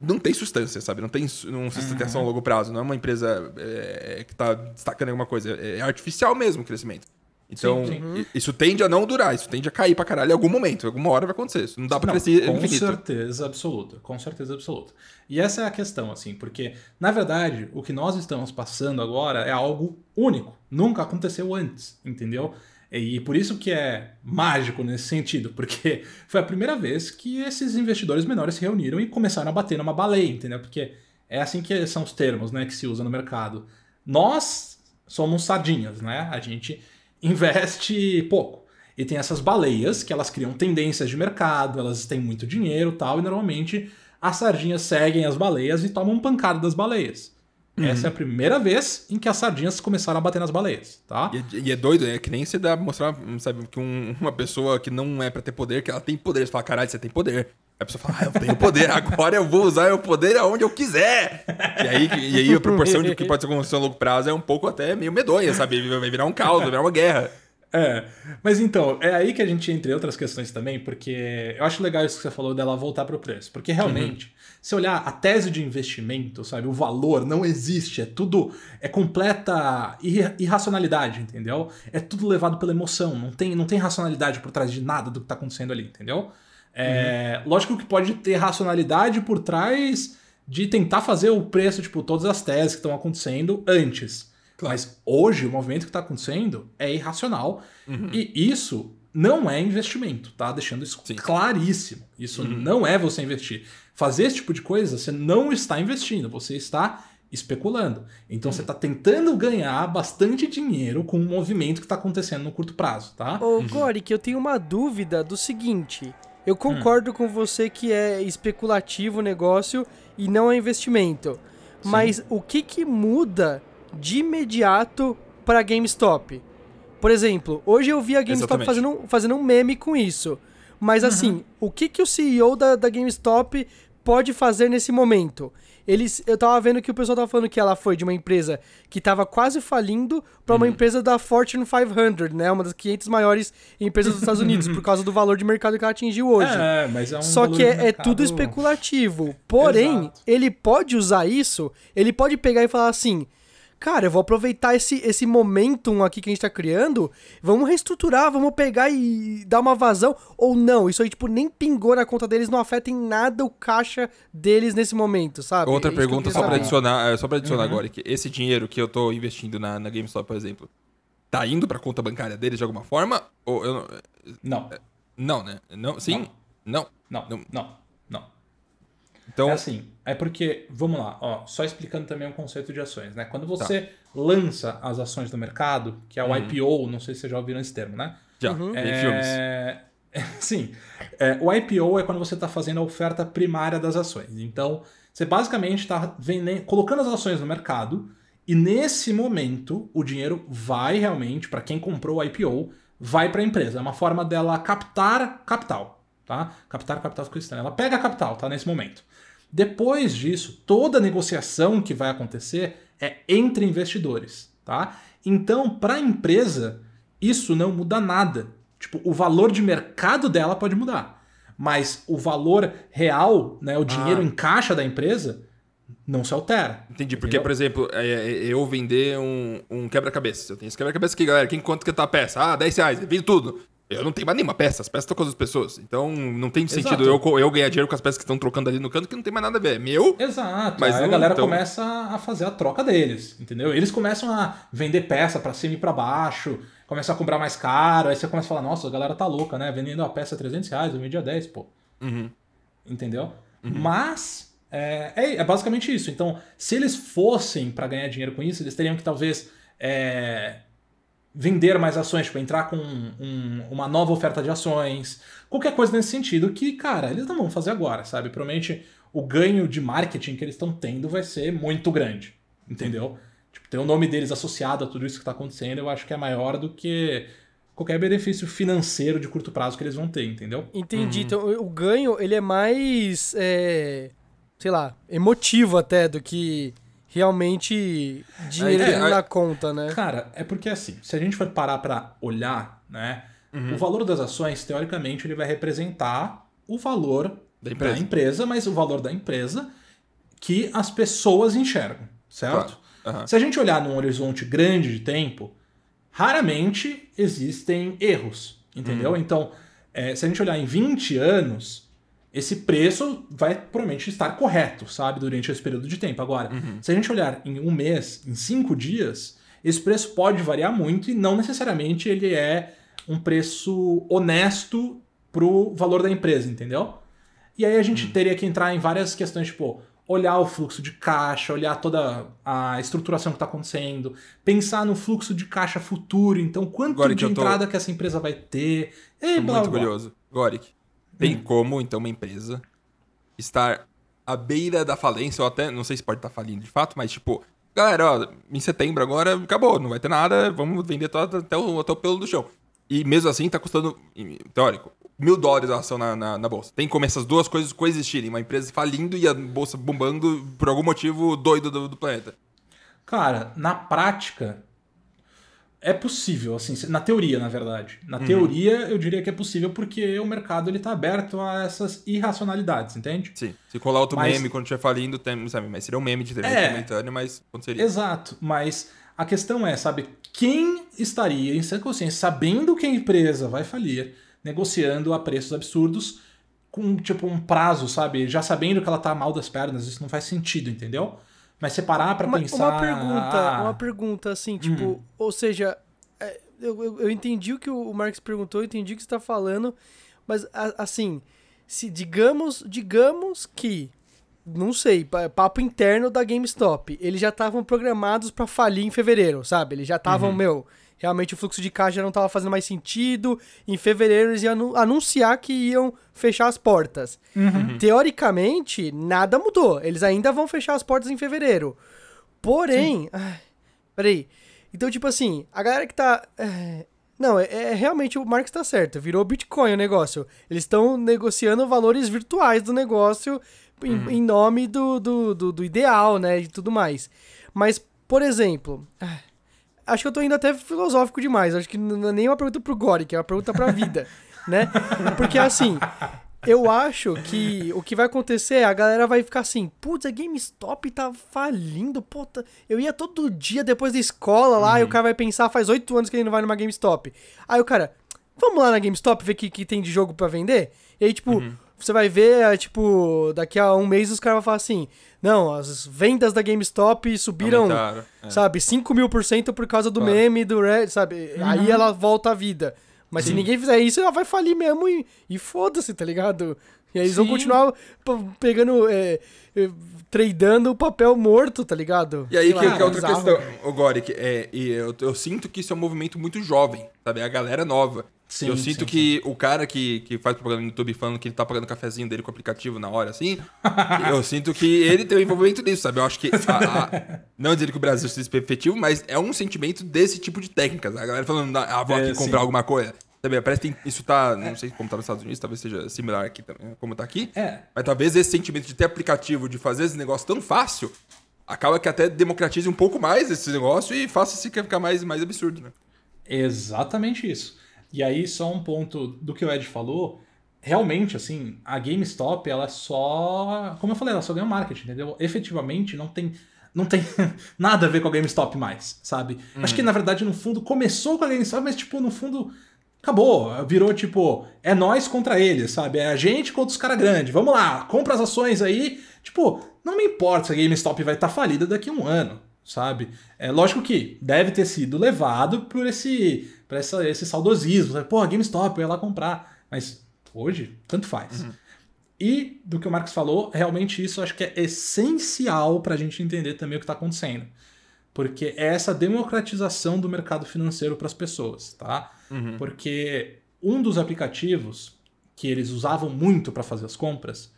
Não tem sustância, sabe? Não tem não sustentação a longo prazo. Não é uma empresa é, que tá destacando alguma coisa. É artificial mesmo o crescimento. Então, Sim, sim. isso tende a não durar, isso tende a cair pra caralho em algum momento. Alguma hora vai acontecer. Isso não dá pra Não, crescer com infinito. certeza absoluta, com certeza absoluta. E essa é a questão, assim, porque, na verdade, o que nós estamos passando agora é algo único. Nunca aconteceu antes, entendeu? E por isso que é mágico nesse sentido, porque foi a primeira vez que esses investidores menores se reuniram e começaram a bater numa baleia, entendeu? Porque é assim que são os termos, né, que se usa no mercado. Nós somos sardinhas, né? A gente investe pouco. E tem essas baleias que elas criam tendências de mercado, elas têm muito dinheiro e tal, e normalmente as sardinhas seguem as baleias e tomam pancada das baleias. Essa é a primeira vez em que as sardinhas começaram a bater nas baleias, tá? E, é- e é doido, é que nem você dá mostrar, sabe, que um- uma pessoa que não é pra ter poder, que ela tem poder. Você fala, caralho, você tem poder. Aí a pessoa fala, ah, eu tenho poder, agora eu vou usar o poder aonde eu quiser. E aí, e aí a proporção de que pode ser acontecer a longo prazo é um pouco até meio medonha, sabe? Vai virar um caos, vai virar uma guerra. É, mas então, é aí que a gente entra em outras questões também, porque eu acho legal isso que você falou dela voltar para o preço. Porque realmente, se olhar a tese de investimento, sabe, o valor não existe, é tudo, é completa irra- irracionalidade, entendeu? É tudo levado pela emoção, não tem, não tem racionalidade por trás de nada do que tá acontecendo ali, entendeu? É, Lógico que pode ter racionalidade por trás de tentar fazer o preço, tipo, todas as teses que estão acontecendo antes. Mas hoje o movimento que está acontecendo é irracional e isso não é investimento, tá? Deixando isso Sim. claríssimo. Isso não é você investir. Fazer esse tipo de coisa, você não está investindo, você está especulando. Então você está tentando ganhar bastante dinheiro com o movimento que está acontecendo no curto prazo, tá? Ô, Goric, eu tenho uma dúvida do seguinte. Eu concordo com você que é especulativo o negócio e não é investimento. Mas o que que muda de imediato para GameStop? Por exemplo, hoje eu vi a GameStop Exatamente. fazendo, um- fazendo um meme com isso. Mas assim, o que que o CEO da, da GameStop pode fazer nesse momento? Eles, eu tava vendo que o pessoal tava falando que ela foi de uma empresa que tava quase falindo para uma empresa da Fortune 500, né? Uma das 500 maiores empresas dos Estados Unidos, por causa do valor de mercado que ela atingiu hoje. É, mas é um Só que é, é tudo especulativo. Porém, Exato. ele pode usar isso, ele pode pegar e falar assim: Cara, eu vou aproveitar esse, esse momentum aqui que a gente tá criando, vamos reestruturar, vamos pegar e dar uma vazão. Ou não, isso aí, tipo, nem pingou na conta deles, não afeta em nada o caixa deles nesse momento, sabe? Outra É pergunta só pra adicionar, é, só pra adicionar Uhum. agora, que esse dinheiro que eu tô investindo na, na GameStop, por exemplo, tá indo pra conta bancária deles de alguma forma? Ou eu não... Não, Não, né? Não, sim? Não. não, Não. não, não. Então, É assim, é porque, vamos lá, ó, só explicando também o conceito de ações, né? Quando você Tá. lança as ações no mercado, que é o Uhum. IPO, não sei se vocês já ouviram esse termo, né? já, Uhum. tem filmes. É... Sim. É, o IPO é quando você está fazendo a oferta primária das ações. Então, você basicamente está colocando as ações no mercado e nesse momento o dinheiro vai realmente, para quem comprou o IPO, vai para a empresa. É uma forma dela captar capital. Tá? Captar capital ficou estranho. Ela pega capital, tá? Nesse momento. Depois disso, toda negociação que vai acontecer é entre investidores, tá? Então, para a empresa, isso não muda nada. Tipo, o valor de mercado dela pode mudar, mas o valor real, né, o dinheiro Ah. em caixa da empresa, não se altera. Entendi, porque, Entendeu? por exemplo, é, é, eu vender um, um quebra-cabeça. Eu tenho esse quebra-cabeça aqui, galera. Quem quanto que tá a peça? Ah, 10 reais, eu vendo tudo. Eu não tenho mais nenhuma peça, as peças estão com as pessoas. Então não tem sentido eu, eu ganhar dinheiro com as peças que estão trocando ali no canto, que não tem mais nada a ver. É meu? Exato. Mas Aí a não, galera então- começa a fazer a troca deles, entendeu? Eles começam a vender peça pra cima e pra baixo, começam a comprar mais caro, aí você começa a falar, nossa, a galera tá louca, né? Vendendo a peça a 300 reais, eu vendi a 10, pô. Uhum. entendeu? Mas é, é, é basicamente isso. Então, se eles fossem para ganhar dinheiro com isso, eles teriam que talvez é, vender mais ações, tipo, entrar com um- uma nova oferta de ações, qualquer coisa nesse sentido que, cara, eles não vão fazer agora, sabe? Provavelmente o ganho de marketing que eles estão tendo vai ser muito grande, entendeu? Tipo, ter o nome deles associado a tudo isso que está acontecendo, eu acho que é maior do que qualquer benefício financeiro de curto prazo que eles vão ter, entendeu? Entendi. Então o ganho, ele é mais. é, sei lá, emotivo até do que realmente dinheiro É, é, na conta, né? Cara, é porque assim, se a gente for parar pra olhar, né, o valor das ações, teoricamente, ele vai representar o valor Da empresa. da empresa, mas o valor da empresa que as pessoas enxergam, certo? Claro. Aham. Se a gente olhar num horizonte grande de tempo, raramente existem erros, entendeu? Então, é, se a gente olhar em 20 anos, esse preço vai provavelmente estar correto, sabe, durante esse período de tempo. Agora, se a gente olhar em um mês, em cinco dias, esse preço pode variar muito e não necessariamente ele é um preço honesto pro valor da empresa, entendeu? E aí a gente teria que entrar em várias questões, tipo, olhar o fluxo de caixa, olhar toda a estruturação que está acontecendo, pensar no fluxo de caixa futuro, então quanto Agora que de eu tô- entrada que essa empresa vai ter, e blá, muito blá. curioso. Goric, tem Hum. como, então, uma empresa estar à beira da falência, ou até, não sei se pode estar falindo de fato, mas tipo, galera, ó, em setembro agora acabou, não vai ter nada, vamos vender todo, até, o, até o pelo do chão. E mesmo assim tá custando, teórico, mil dólares a ação na, na, na bolsa. Tem como essas duas coisas coexistirem, uma empresa falindo e a bolsa bombando por algum motivo doido do, do planeta. Cara, na prática é possível, assim, na teoria, na verdade. Na Uhum. teoria, eu diria que é possível porque o mercado ele tá aberto a essas irracionalidades, entende? Sim, se colar outro Mas- meme quando estiver falindo, tem, sabe, mas seria um meme de internet É. momentâneo, mas aconteceria. Exato, mas a questão é, sabe, quem estaria em sã consciência, sabendo que a empresa vai falir, negociando a preços absurdos, com tipo um prazo, sabe, já sabendo que ela tá mal das pernas, isso não faz sentido, entendeu? Mas separar pra Uma, pensar. uma pergunta, ah, uma pergunta assim, tipo, Hum. ou seja, é, eu, eu, eu entendi o que o Marx perguntou, eu entendi o que você tá falando, mas assim, se digamos, digamos que não sei, pa- papo interno da GameStop, eles já estavam programados pra falir em fevereiro, sabe? Eles já estavam, Uhum. meu, realmente o fluxo de caixa já não tava fazendo mais sentido. Em fevereiro eles iam anu- anunciar que iam fechar as portas. Uhum. Teoricamente, nada mudou. Eles ainda vão fechar as portas em fevereiro. Porém. Ai, peraí. Então, tipo assim, a galera que tá. é, não, é, é realmente o Marx tá certo. Virou Bitcoin o negócio. Eles estão negociando valores virtuais do negócio em, em nome do, do, do, do ideal, né? E tudo mais. Mas, por exemplo. ai, Acho que eu tô indo até filosófico demais. Acho que não é nem uma pergunta pro Gore, que é uma pergunta pra vida, né? Porque assim, eu acho que o que vai acontecer é a galera vai ficar assim, putz, a GameStop tá falindo, puta. Eu ia todo dia depois da escola lá e o cara vai pensar, faz oito anos que ele não vai numa GameStop. Aí o cara, vamos lá na GameStop ver o que, que tem de jogo pra vender? E aí, tipo, você vai ver, tipo, daqui a um mês os caras vão falar assim, não, as vendas da GameStop subiram é. sabe, 5 mil por cento por causa do Claro. meme, do Red, sabe? Aí ela volta à vida. Mas se Sim. ninguém fizer isso, ela vai falir mesmo e, e foda-se, tá ligado? E aí eles vão Sim. continuar p- pegando, é, é, tradando o papel morto, tá ligado? E aí, Sei que, lá, que é outra bizarro. questão, ô Goric, é, e eu, eu sinto que isso é um movimento muito jovem, sabe? É a galera nova. Sim, eu sinto sim, que o cara que, que faz propaganda no YouTube falando que ele tá pagando o cafezinho dele com o aplicativo na hora, assim, eu sinto que ele tem um envolvimento nisso, sabe? Eu acho que. a- a- não dizer que o Brasil seja efetivo, mas é um sentimento desse tipo de técnicas. A galera falando, ah, vou É, aqui sim. comprar alguma coisa. Sabe? Parece que tem- isso tá. Não sei como tá nos Estados Unidos, talvez seja similar aqui também, como tá aqui. É. Mas talvez esse sentimento de ter aplicativo, de fazer esse negócio tão fácil, acaba que até democratize um pouco mais esse negócio e faça se ficar mais, mais absurdo, né? Exatamente isso. E aí, só um ponto do que o Ed falou. Realmente, assim, a GameStop, ela só. Como eu falei, ela só ganha marketing, entendeu? Efetivamente, não tem. Não tem nada a ver com a GameStop mais, sabe? Acho que, na verdade, no fundo, começou com a GameStop, mas, tipo, no fundo, acabou. Virou, tipo, é nós contra eles, sabe? É a gente contra os caras grandes. Vamos lá, compra as ações aí. Tipo, não me importa se a GameStop vai estar falida daqui a um ano, sabe? É lógico que deve ter sido levado por esse, por essa, esse saudosismo. Sabe? Pô, GameStop, eu ia lá comprar. Mas hoje, tanto faz. E do que o Marcos falou, realmente isso acho que é essencial para a gente entender também o que está acontecendo. Porque é essa democratização do mercado financeiro para as pessoas, tá? Porque um dos aplicativos que eles usavam muito para fazer as compras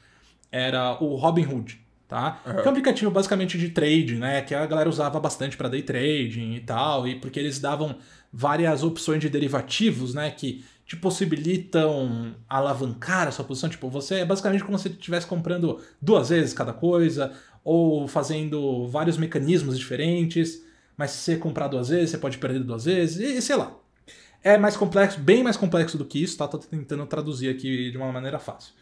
era o Robinhood, tá? Que é um aplicativo basicamente de trade, né? Que a galera usava bastante para day trading e tal, e porque eles davam várias opções de derivativos, né? Que te possibilitam alavancar a sua posição. Tipo, você é basicamente como se você estivesse comprando duas vezes cada coisa, ou fazendo vários mecanismos diferentes. Mas se você comprar duas vezes, você pode perder duas vezes, e sei lá. É mais complexo, bem mais complexo do que isso, tá? Tô tentando traduzir aqui de uma maneira fácil.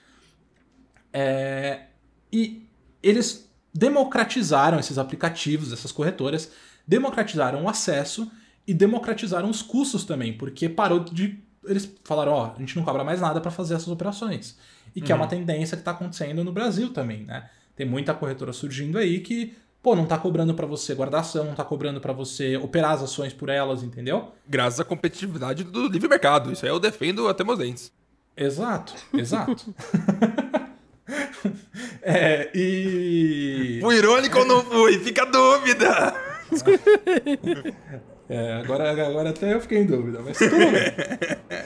É, E eles democratizaram esses aplicativos, essas corretoras, democratizaram o acesso e democratizaram os custos também, porque parou de. Eles falaram: ó, a gente não cobra mais nada para fazer essas operações. E que é uma tendência que está acontecendo no Brasil também, né? Tem muita corretora surgindo aí que, pô, não tá cobrando para você guardar ação, não tá cobrando para você operar as ações por elas, entendeu? Graças à competitividade do livre mercado. Isso aí eu defendo até meus dentes. Exato, exato. é, e. Fui irônico ou não fui? Fica a dúvida! É, agora, agora até eu fiquei em dúvida, mas tudo bem.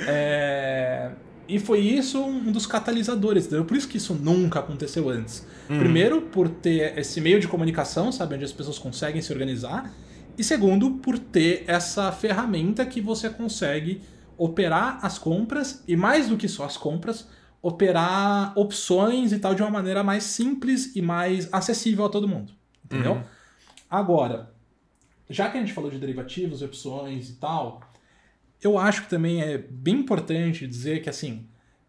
É, e foi isso um dos catalisadores, entendeu? Por isso que isso nunca aconteceu antes. Primeiro, por ter esse meio de comunicação, sabe, onde as pessoas conseguem se organizar. E segundo, por ter essa ferramenta que você consegue operar as compras, e mais do que só as compras, operar opções e tal de uma maneira mais simples e mais acessível a todo mundo. Entendeu? Agora, já que a gente falou de derivativos, opções e tal, eu acho que também é bem importante dizer que assim,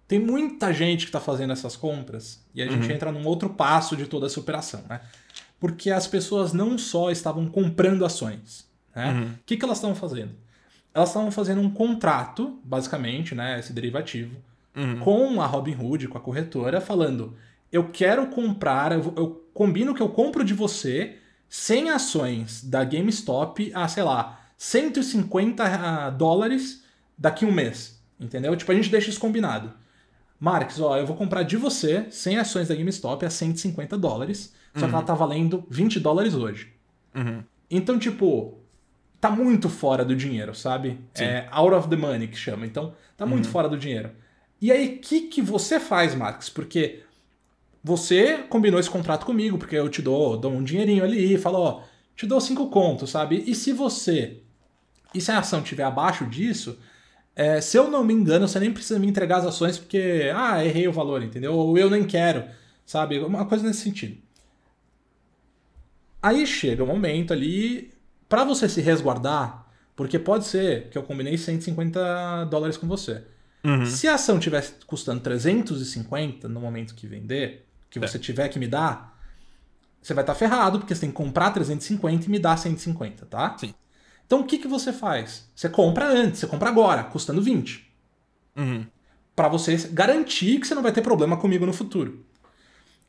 tem muita gente que está fazendo essas compras e a gente entra num outro passo de toda essa operação, né? Porque as pessoas não só estavam comprando ações, né? O que, que elas estavam fazendo? Elas estavam fazendo um contrato, basicamente, né? Esse derivativo, com a Robinhood, com a corretora, falando: eu quero comprar, eu, eu combino que eu compro de você 100 ações da GameStop a, sei lá, 150 dólares daqui a um mês. Entendeu? Tipo, a gente deixa isso combinado. Marques, ó, eu vou comprar de você 100 ações da GameStop a 150 dólares, só que ela tá valendo 20 dólares hoje. Então, tipo, tá muito fora do dinheiro, sabe? É out of the money que chama. Então, tá muito fora do dinheiro. E aí, o que, que você faz, Marques? Porque você combinou esse contrato comigo, porque eu te dou, dou um dinheirinho ali falo, ó, te dou cinco contos, sabe? E se você. E se a ação estiver abaixo disso, é, se eu não me engano, você nem precisa me entregar as ações porque, ah, errei o valor, entendeu? Ou eu nem quero, sabe? Uma coisa nesse sentido. Aí chega o momento ali para você se resguardar, porque pode ser que eu combinei 150 dólares com você. Se a ação tivesse custando 350 no momento que vender, que você tiver que me dar, você vai estar ferrado, porque você tem que comprar 350 e me dar 150, tá? Sim. Então o que, que você faz? Você compra antes, você compra agora, custando 20. Uhum. Pra você garantir que você não vai ter problema comigo no futuro.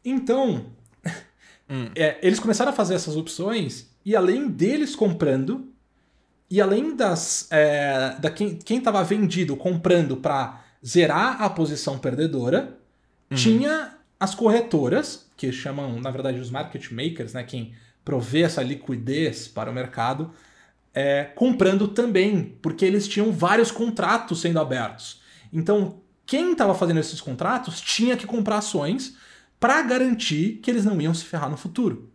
Então, é, eles começaram a fazer essas opções e além deles comprando e além das é, da quem quem estava vendido comprando para zerar a posição perdedora, Tinha as corretoras, que chamam, na verdade, os market makers, né? Quem provê essa liquidez para o mercado, é, comprando também, porque eles tinham vários contratos sendo abertos. Então, quem estava fazendo esses contratos tinha que comprar ações para garantir que eles não iam se ferrar no futuro.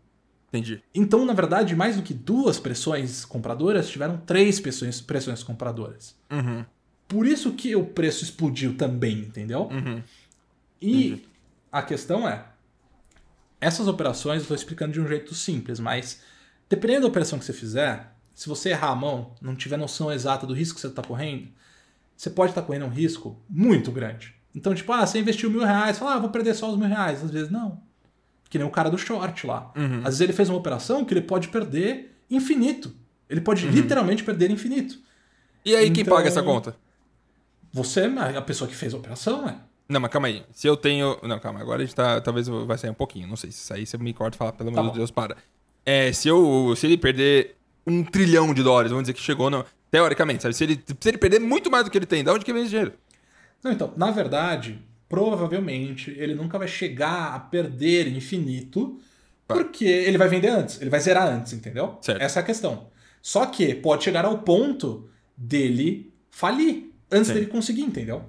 Entendi. Então, na verdade, mais do que duas pressões compradoras, tiveram três pressões, pressões compradoras. Uhum. Por isso que o preço explodiu também, entendeu? Uhum. E a questão é: essas operações eu estou explicando de um jeito simples, mas dependendo da operação que você fizer, se você errar a mão, não tiver noção exata do risco que você está correndo, você pode estar correndo um risco muito grande. Então, tipo, ah, você investiu mil reais, fala, ah, vou perder só os mil reais. Às vezes, não. Que nem o cara do short lá. Uhum. Às vezes ele fez uma operação que ele pode perder infinito. Ele pode literalmente perder infinito. E aí, quem Então- paga essa conta? Você é a pessoa que fez a operação, é. Não, mas calma aí. Se eu tenho. Não, calma, agora a gente tá. Talvez vai sair um pouquinho. Não sei. Se sair, você me corta e fala, pelo Tá amor de bom. Deus, para. É, se eu. Se ele perder um trilhão de dólares, vamos dizer que chegou no. Teoricamente, sabe? Se ele, se ele perder muito mais do que ele tem, da onde que vem esse dinheiro? Não, então, na verdade, provavelmente ele nunca vai chegar a perder infinito, Tá. porque ele vai vender antes, ele vai zerar antes, entendeu? Certo. Essa é a questão. Só que pode chegar ao ponto dele falir antes Sim. dele conseguir, entendeu?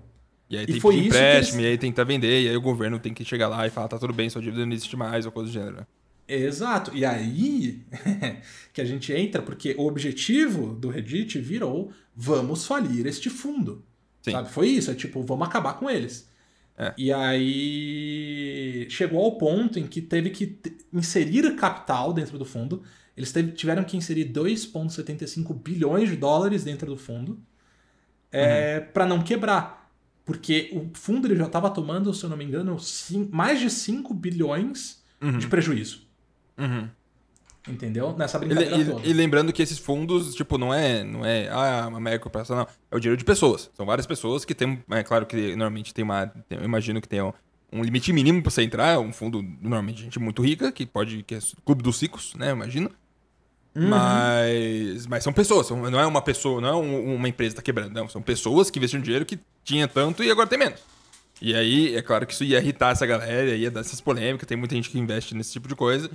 E aí E tem que foi que empréstimo, eles- e aí tentar vender, e aí o governo tem que chegar lá e falar, tá tudo bem, sua dívida não existe mais, ou coisa do gênero. Exato. E aí que a gente entra, porque o objetivo do Reddit virou vamos falir este fundo. Sim. Sabe? Foi isso, é tipo, vamos acabar com eles. É. E aí chegou ao ponto em que teve que inserir capital dentro do fundo. Eles teve- tiveram que inserir 2,75 bilhões de dólares dentro do fundo é, para não quebrar. Porque o fundo ele já estava tomando, se eu não me engano, cin- mais de 5 bilhões Uhum. de prejuízo. Uhum. Entendeu? Nessa E, brincadeira e- toda. e lembrando que esses fundos, tipo, não é, não é ah, uma mega corporação, não. É o dinheiro de pessoas. São várias pessoas que tem. É claro que normalmente tem uma. tem- eu imagino que tem um, um limite mínimo pra você entrar. Um fundo, normalmente, gente muito rica, que pode. que é clube dos ricos, né? Eu imagino. Uhum. Mas. Mas são pessoas, não é uma pessoa, não é um- uma empresa que tá quebrando, não. São pessoas que investiram dinheiro que tinha tanto e agora tem menos. E aí, é claro que isso ia irritar essa galera, ia dar essas polêmicas, tem muita gente que investe nesse tipo de coisa.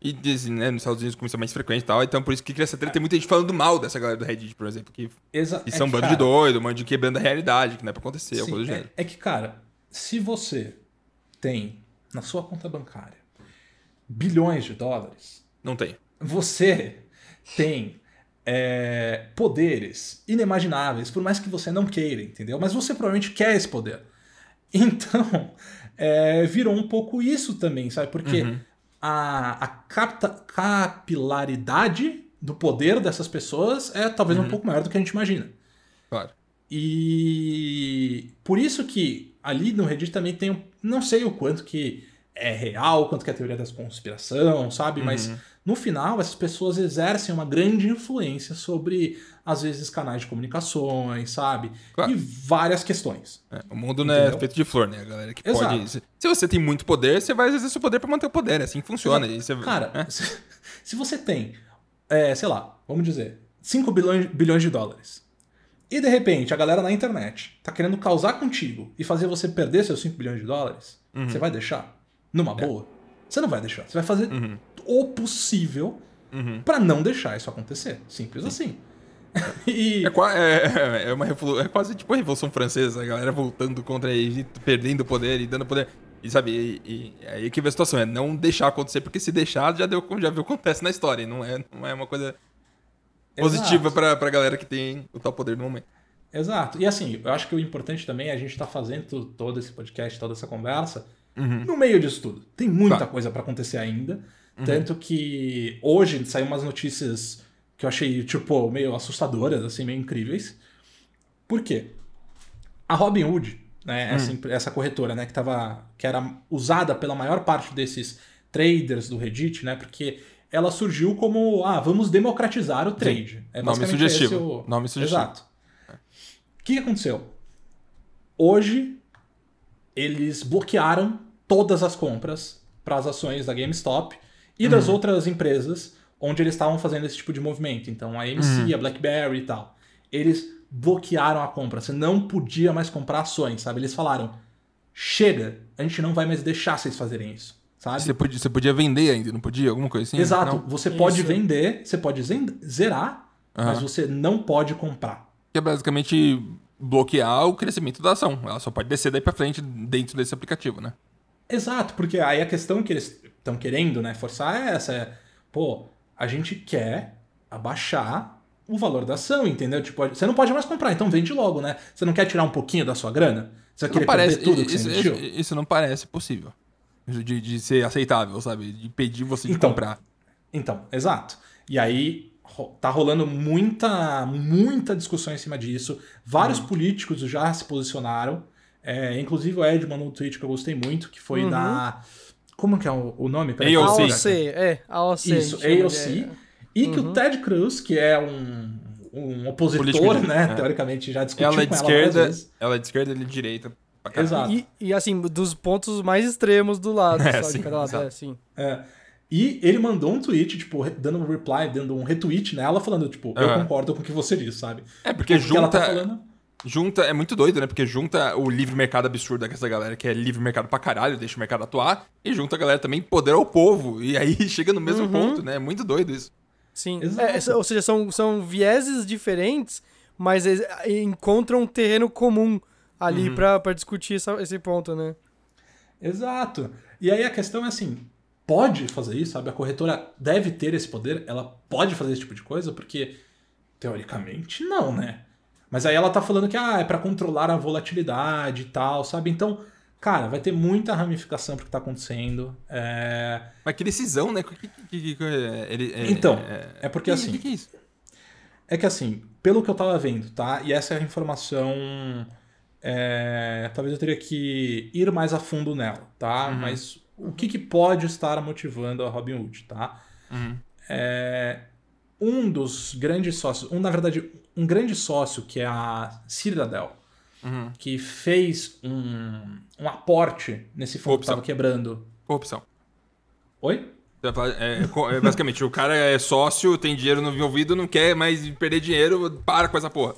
E dizem, né, nos Estados Unidos começou mais frequente e tal, então por isso que cria essa treta. Tem muita gente falando mal dessa galera do Reddit, por exemplo, que, Exa- que é são um que, bando cara, de doido, um bando de quebrando a realidade, que não é pra acontecer, sim, coisa do é- gênero. é que, cara, se você tem na sua conta bancária bilhões de dólares, Não tem. você tem é, poderes inimagináveis, por mais que você não queira, entendeu? Mas você provavelmente quer esse poder. Então, é, virou um pouco isso também, sabe? Porque Uhum. A, a capta- capilaridade do poder dessas pessoas é talvez Uhum. um pouco maior do que a gente imagina. Claro. E por isso que ali no Reddit também tem, um- não sei o quanto que é real, quanto que é teoria da conspiração, sabe? Mas Uhum. No final essas pessoas exercem uma grande influência sobre às vezes canais de comunicações, sabe? Claro. E várias questões. É, o mundo não é Entendeu? feito de flor, né? Galera que Exato. pode. Se, se você tem muito poder, você vai exercer seu poder pra manter o poder. É assim que funciona. Você, Cara, é. se, se você tem, é, sei lá, vamos dizer, 5 bilhões, bilhões de dólares. E de repente a galera na internet tá querendo causar contigo e fazer você perder seus 5 bilhões de dólares, Uhum. você vai deixar? Numa boa? Você não vai deixar. Você vai fazer Uhum. O possível Uhum. pra não deixar isso acontecer. Simples assim. e É, qua- é- é uma é quase tipo a Revolução Francesa, a galera voltando contra Egito, perdendo poder e dando poder. E sabe, e, e- é aí que vem a situação, é não deixar acontecer, porque se deixar, já deu já viu o que acontece na história. Não é, não é uma coisa positiva Exato. pra, galera que tem o tal poder no momento. Exato. E assim, eu acho que o importante também é a gente estar fazendo todo esse podcast, toda essa conversa, Uhum. no meio disso tudo. Tem muita Tá. coisa pra acontecer ainda. Tanto que hoje saiu umas notícias que eu achei, tipo, meio assustadoras, assim, meio incríveis. Por quê? A Robinhood, né, essa, empre- essa corretora, né, que, tava, que era usada pela maior parte desses traders do Reddit, né, porque ela surgiu como, ah, vamos democratizar o trade. É Nome sugestivo. o- Nome sugestivo. Exato. O que que aconteceu? Hoje, eles bloquearam todas as compras para as ações da GameStop e das outras empresas onde eles estavam fazendo esse tipo de movimento. Então, a AMC, a BlackBerry e tal. Eles bloquearam a compra. Você não podia mais comprar ações, sabe? Eles falaram: chega, a gente não vai mais deixar vocês fazerem isso, sabe? Você podia, você podia vender ainda, não podia? Alguma coisa assim? Exato, Não? você pode Isso. vender, você pode zerar, mas Aham. você não pode comprar. Que é basicamente bloquear o crescimento da ação. Ela só pode descer daí pra frente dentro desse aplicativo, né? Exato, porque aí a questão que eles estão querendo, né, forçar é essa, é, pô, a gente quer abaixar o valor da ação, entendeu? Tipo, você não pode mais comprar, então vende logo, né? Você não quer tirar um pouquinho da sua grana? Você querer parece, perder tudo que isso, você investiu? isso, isso não parece possível. De, de ser aceitável, sabe? De pedir você de Então, comprar. Então, exato. E aí tá rolando muita, muita discussão em cima disso. Vários Uhum. políticos já se posicionaram. É, inclusive o Ed mandou um tweet que eu gostei muito, que foi Uhum. da. Como que é o, o nome? Peraí, AOC. AOC, é, AOC. Isso, AOC. E que o Ted Cruz, que é um, um opositor, de- né? é. Teoricamente já discutiu Ela é com de ela várias esquerda, vezes. ela é de esquerda, ele é de direita. Exato. E, e, assim, dos pontos mais extremos do lado, É, só sim, de cada lado, exato. é, assim. É. E ele mandou um tweet, tipo, dando um reply, dando um retweet nela, falando, tipo, eu concordo com o que você disse, sabe? É, porque O que ela junta, tá falando. Junta. É muito doido, né? Porque junta o livre mercado absurdo dessa galera, que é livre mercado pra caralho, deixa o mercado atuar, e junta a galera também poder ao povo. E aí chega no mesmo Uhum. ponto, né? É muito doido isso. Sim. Exato. É, ou seja, são, são vieses diferentes, mas eles encontram um terreno comum ali pra, pra discutir essa- esse ponto, né? Exato. E aí a questão é assim, pode fazer isso, sabe? A corretora deve ter esse poder, ela pode fazer esse tipo de coisa, porque teoricamente não, né? Mas aí ela tá falando que ah, é pra controlar a volatilidade e tal, sabe? Então, cara, vai ter muita ramificação pro que tá acontecendo. É... Mas que decisão, né? Que, que, que- é, ele, é- Então, é, é porque que- assim- que que é isso? É que assim, pelo que eu tava vendo, tá? E essa é a informação. é, Talvez eu teria que ir mais a fundo nela, tá? Mas o que, que pode estar motivando a Robinhood, tá? Uhum. É, Um dos grandes sócios, um, na verdade, um grande sócio que é a Citadel, Uhum. que fez um, um aporte nesse fundo que Corrupção. tava quebrando. Corrupção. Oi? É, co- é, basicamente, o cara é sócio, tem dinheiro no envolvido, não quer mais perder dinheiro, para com essa porra.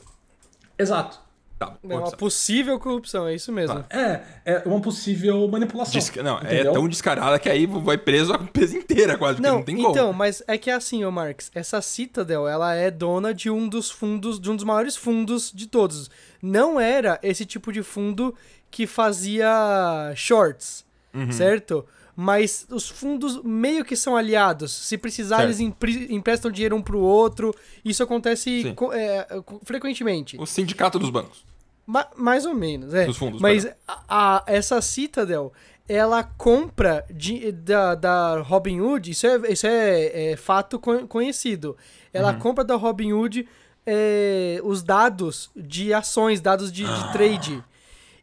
Exato. Tá, É uma possível corrupção, é isso mesmo. É, é uma possível manipulação. Desca- Não, é entendeu? tão descarada que aí vai preso a empresa inteira, quase, porque Não, não tem como. então, mas é que é assim, ô Marx, essa Citadel, ela é dona de um dos fundos, de um dos maiores fundos de todos. Não era esse tipo de fundo que fazia shorts, Uhum. certo? Mas os fundos meio que são aliados. Se precisar, Certo. eles empre- emprestam dinheiro um pro outro. Isso acontece é, frequentemente. O sindicato dos bancos. Ma- mais ou menos, é. Dos fundos, Mas a, a- essa Citadel, ela compra de, da, da Robinhood, isso é, isso é, é fato co- conhecido. Ela Uhum. compra da Robinhood é, os dados de ações, dados de, Ah. de trade.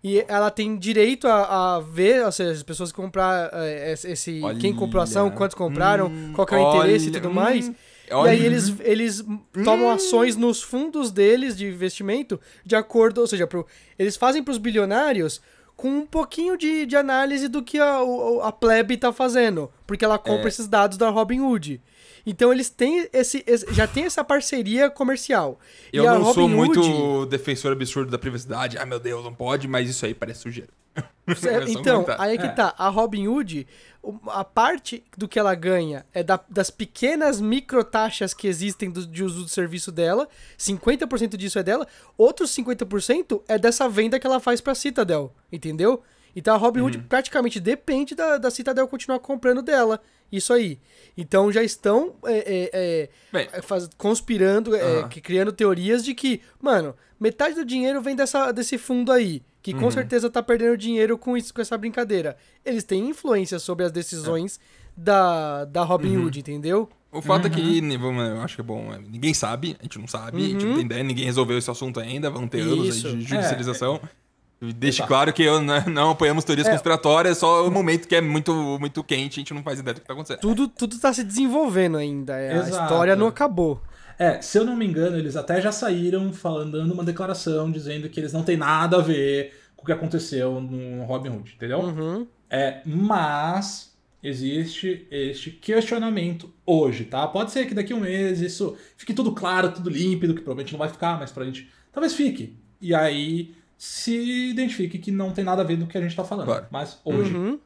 E ela tem direito a, a ver, ou seja, as pessoas que comprar é, esse, esse- quem comprou ação, Olha. quantos compraram, Hum, qual que é o interesse e olha, tudo hum, mais. Olha. E aí eles, eles tomam ações nos fundos deles de investimento de acordo, ou seja, pro, eles fazem para os bilionários com um pouquinho de, de análise do que a, a plebe tá fazendo, porque ela compra É. esses dados da Robinhood. Então eles têm esse, esse- já tem essa parceria comercial. Eu e não sou Robinhood- muito defensor absurdo da privacidade. Ai, meu Deus, não pode, mas isso aí parece sujeira. É então, aí que É. tá. A Robinhood, o- a parte do que ela ganha é da- das pequenas microtaxas que existem do, de uso do serviço dela. 50% disso é dela. Outros 50% é dessa venda que ela faz pra Citadel, entendeu? Então a Robinhood Uhum. praticamente depende da, da Citadel continuar comprando dela. Isso aí. Então já estão é, é, é, Bem, é, faz- conspirando, é, que- criando teorias de que, mano, metade do dinheiro vem dessa, desse fundo aí, que Uhum. com certeza tá perdendo dinheiro com, isso, com essa brincadeira. Eles têm influência sobre as decisões da, da Robinhood, entendeu? o fato é Uhum. que, né, vamos- eu acho que é bom, é, ninguém sabe, a gente não sabe, a gente não tem ideia, ninguém resolveu esse assunto ainda, vão ter anos Uhum. Isso. de judicialização. E Deixe Exato. claro que eu né, não apoiamos teorias É. conspiratórias, só o momento que é muito, muito quente, a gente não faz ideia do que tá acontecendo. Tudo, tudo tá se desenvolvendo ainda. é, A história não acabou. É, se eu não me engano, eles até já saíram falando, dando uma declaração dizendo que eles não têm nada a ver com o que aconteceu no Robinhood, entendeu? Uhum. É, mas existe este questionamento hoje, tá? Pode ser que daqui a um mês isso fique tudo claro, tudo límpido, que provavelmente não vai ficar, mas pra gente talvez fique. E aí se identifique que não tem nada a ver do que a gente está falando. Claro. Mas hoje Uhum.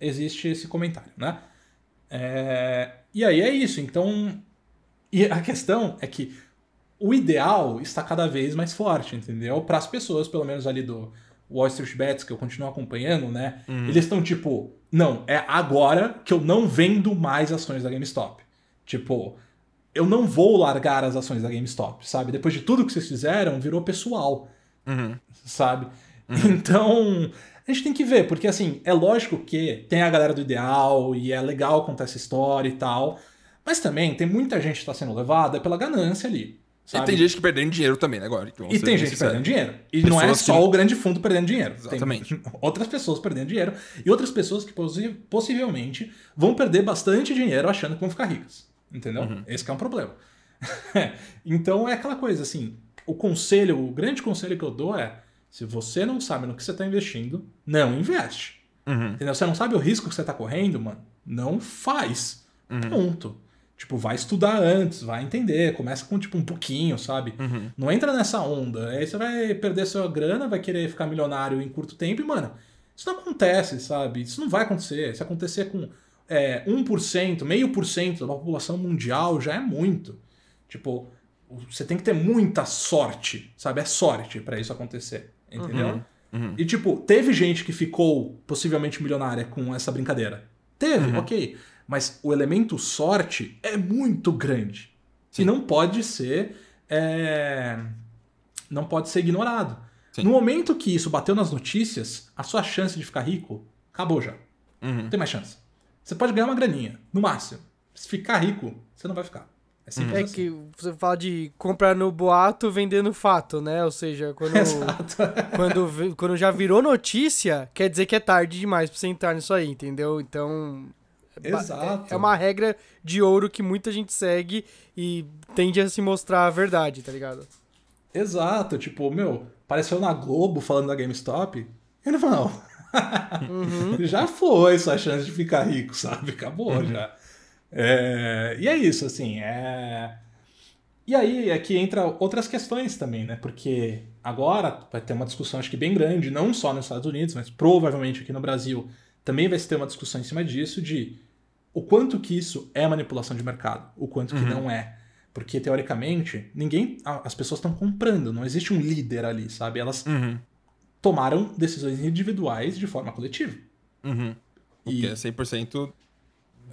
existe esse comentário, né? É, E aí é isso. Então, e a questão é que o ideal está cada vez mais forte, entendeu? Para as pessoas, pelo menos ali do Wall Street Bets, que eu continuo acompanhando, né? Eles estão tipo, não, é agora que eu não vendo mais ações da GameStop. Tipo, eu não vou largar as ações da GameStop, sabe? Depois de tudo que vocês fizeram, virou pessoal Uhum. Sabe? Então, a gente tem que ver, porque assim, é lógico que tem a galera do ideal e é legal contar essa história e tal, mas também tem muita gente que está sendo levada pela ganância ali. Sabe? E tem gente que perdendo dinheiro também, né, agora? vamos E tem gente sinceros. perdendo dinheiro. E não é Pessoas só que- o grande fundo perdendo dinheiro. Exatamente. Tem outras pessoas perdendo dinheiro e outras pessoas que possi- possivelmente vão perder bastante dinheiro achando que vão ficar ricas. Entendeu? Uhum. Esse que é um problema. então é aquela coisa assim, o conselho, o grande conselho que eu dou é, se você não sabe no que você está investindo, não investe. Uhum. Entendeu? Você não sabe o risco que você tá correndo, mano? Não faz. Uhum. Ponto. Tipo, vai estudar antes, vai entender, começa com tipo um pouquinho, sabe? Uhum. Não entra nessa onda. Aí você vai perder sua grana, vai querer ficar milionário em curto tempo e, mano, isso não acontece, sabe? Isso não vai acontecer. Se acontecer com é, 1%, meio por cento da população mundial, já é muito. Tipo, você tem que ter muita sorte, sabe? É sorte pra isso acontecer, entendeu? Uhum. E, tipo, teve gente que ficou possivelmente milionária com essa brincadeira. Teve, ok. Mas o elemento sorte é muito grande. Sim. E não pode ser. é, Não pode ser ignorado. Sim. No momento que isso bateu nas notícias, a sua chance de ficar rico acabou já. Uhum. Não tem mais chance. Você pode ganhar uma graninha, no máximo. Se ficar rico, você não vai ficar. É É que você fala de comprar no boato, vender no fato, né? Ou seja, quando, quando, quando já virou notícia, quer dizer que é tarde demais pra você entrar nisso aí, entendeu? Então. é Exato. É uma regra de ouro que muita gente segue e tende a se mostrar a verdade, tá ligado? Exato, tipo, meu, apareceu na Globo falando da GameStop. Irmão, já foi sua chance de ficar rico, sabe? Acabou já. É, E é isso, assim, é... E aí é que entra outras questões também, né? Porque agora vai ter uma discussão, acho que bem grande, não só nos Estados Unidos, mas provavelmente aqui no Brasil também vai se ter uma discussão em cima disso de o quanto que isso é manipulação de mercado, o quanto que não é. Porque, teoricamente, ninguém. As pessoas estão comprando, não existe um líder ali, sabe? Elas Uhum. tomaram decisões individuais de forma coletiva. Uhum. O E- que é 100%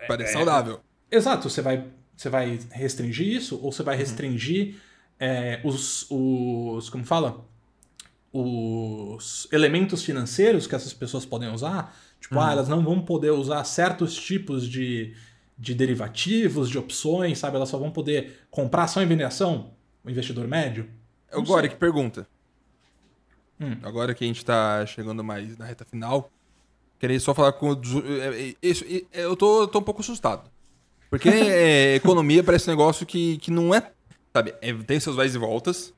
parece saudável. Exato, você vai, você vai restringir isso, ou você vai restringir é, os, os. Como fala? Os elementos financeiros que essas pessoas podem usar. Tipo, ah, elas não vão poder usar certos tipos de, de derivativos, de opções, sabe? Elas só vão poder comprar ação e vender ação, o investidor médio. Agora sei. que pergunta. Hum. Agora que a gente tá chegando mais na reta final, queria só falar com. é, é, Isso, é, eu tô, eu tô um pouco assustado. Porque é, economia parece um negócio que, que não é. Sabe, é- tem seus vais e voltas,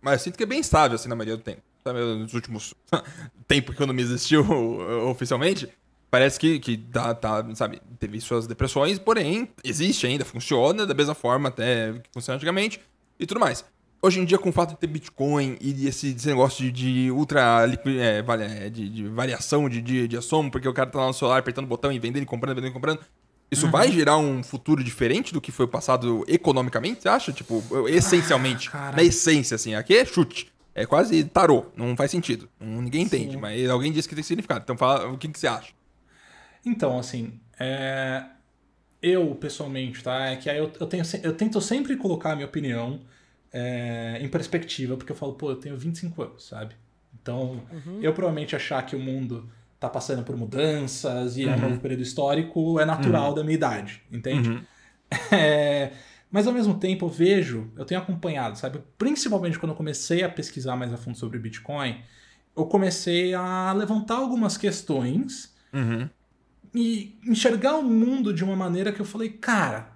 mas sinto que é bem estável, assim, na maioria do tempo. Sabe, nos últimos tempo que a economia existiu oficialmente, parece que, que tá, tá, sabe, teve suas depressões, porém, existe ainda, funciona da mesma forma até que funcionava antigamente e tudo mais. Hoje em dia, com o fato de ter Bitcoin e esse, esse negócio de, de ultra é, é, de, de variação de, de, de ação, porque o cara tá lá no celular apertando o botão e vendendo, e comprando, vendendo e comprando. Isso vai gerar um futuro diferente do que foi o passado economicamente, você acha? Tipo, essencialmente. cara. na essência, assim. Aqui é chute. É quase tarô. Não faz sentido. Ninguém entende, Sim. mas alguém disse que tem significado. Então fala o que, que você acha. Então, assim, é, eu pessoalmente, tá? É que aí eu, eu, tenho, eu tento sempre colocar a minha opinião é, em perspectiva, porque eu falo, pô, eu tenho 25 anos, sabe? Então, eu provavelmente achar que o mundo tá passando por mudanças e é um novo período histórico é natural da minha idade, entende? É, mas ao mesmo tempo eu vejo, eu tenho acompanhado, sabe? Principalmente quando eu comecei a pesquisar mais a fundo sobre Bitcoin, eu comecei a levantar algumas questões Uhum. e enxergar o mundo de uma maneira que eu falei, cara,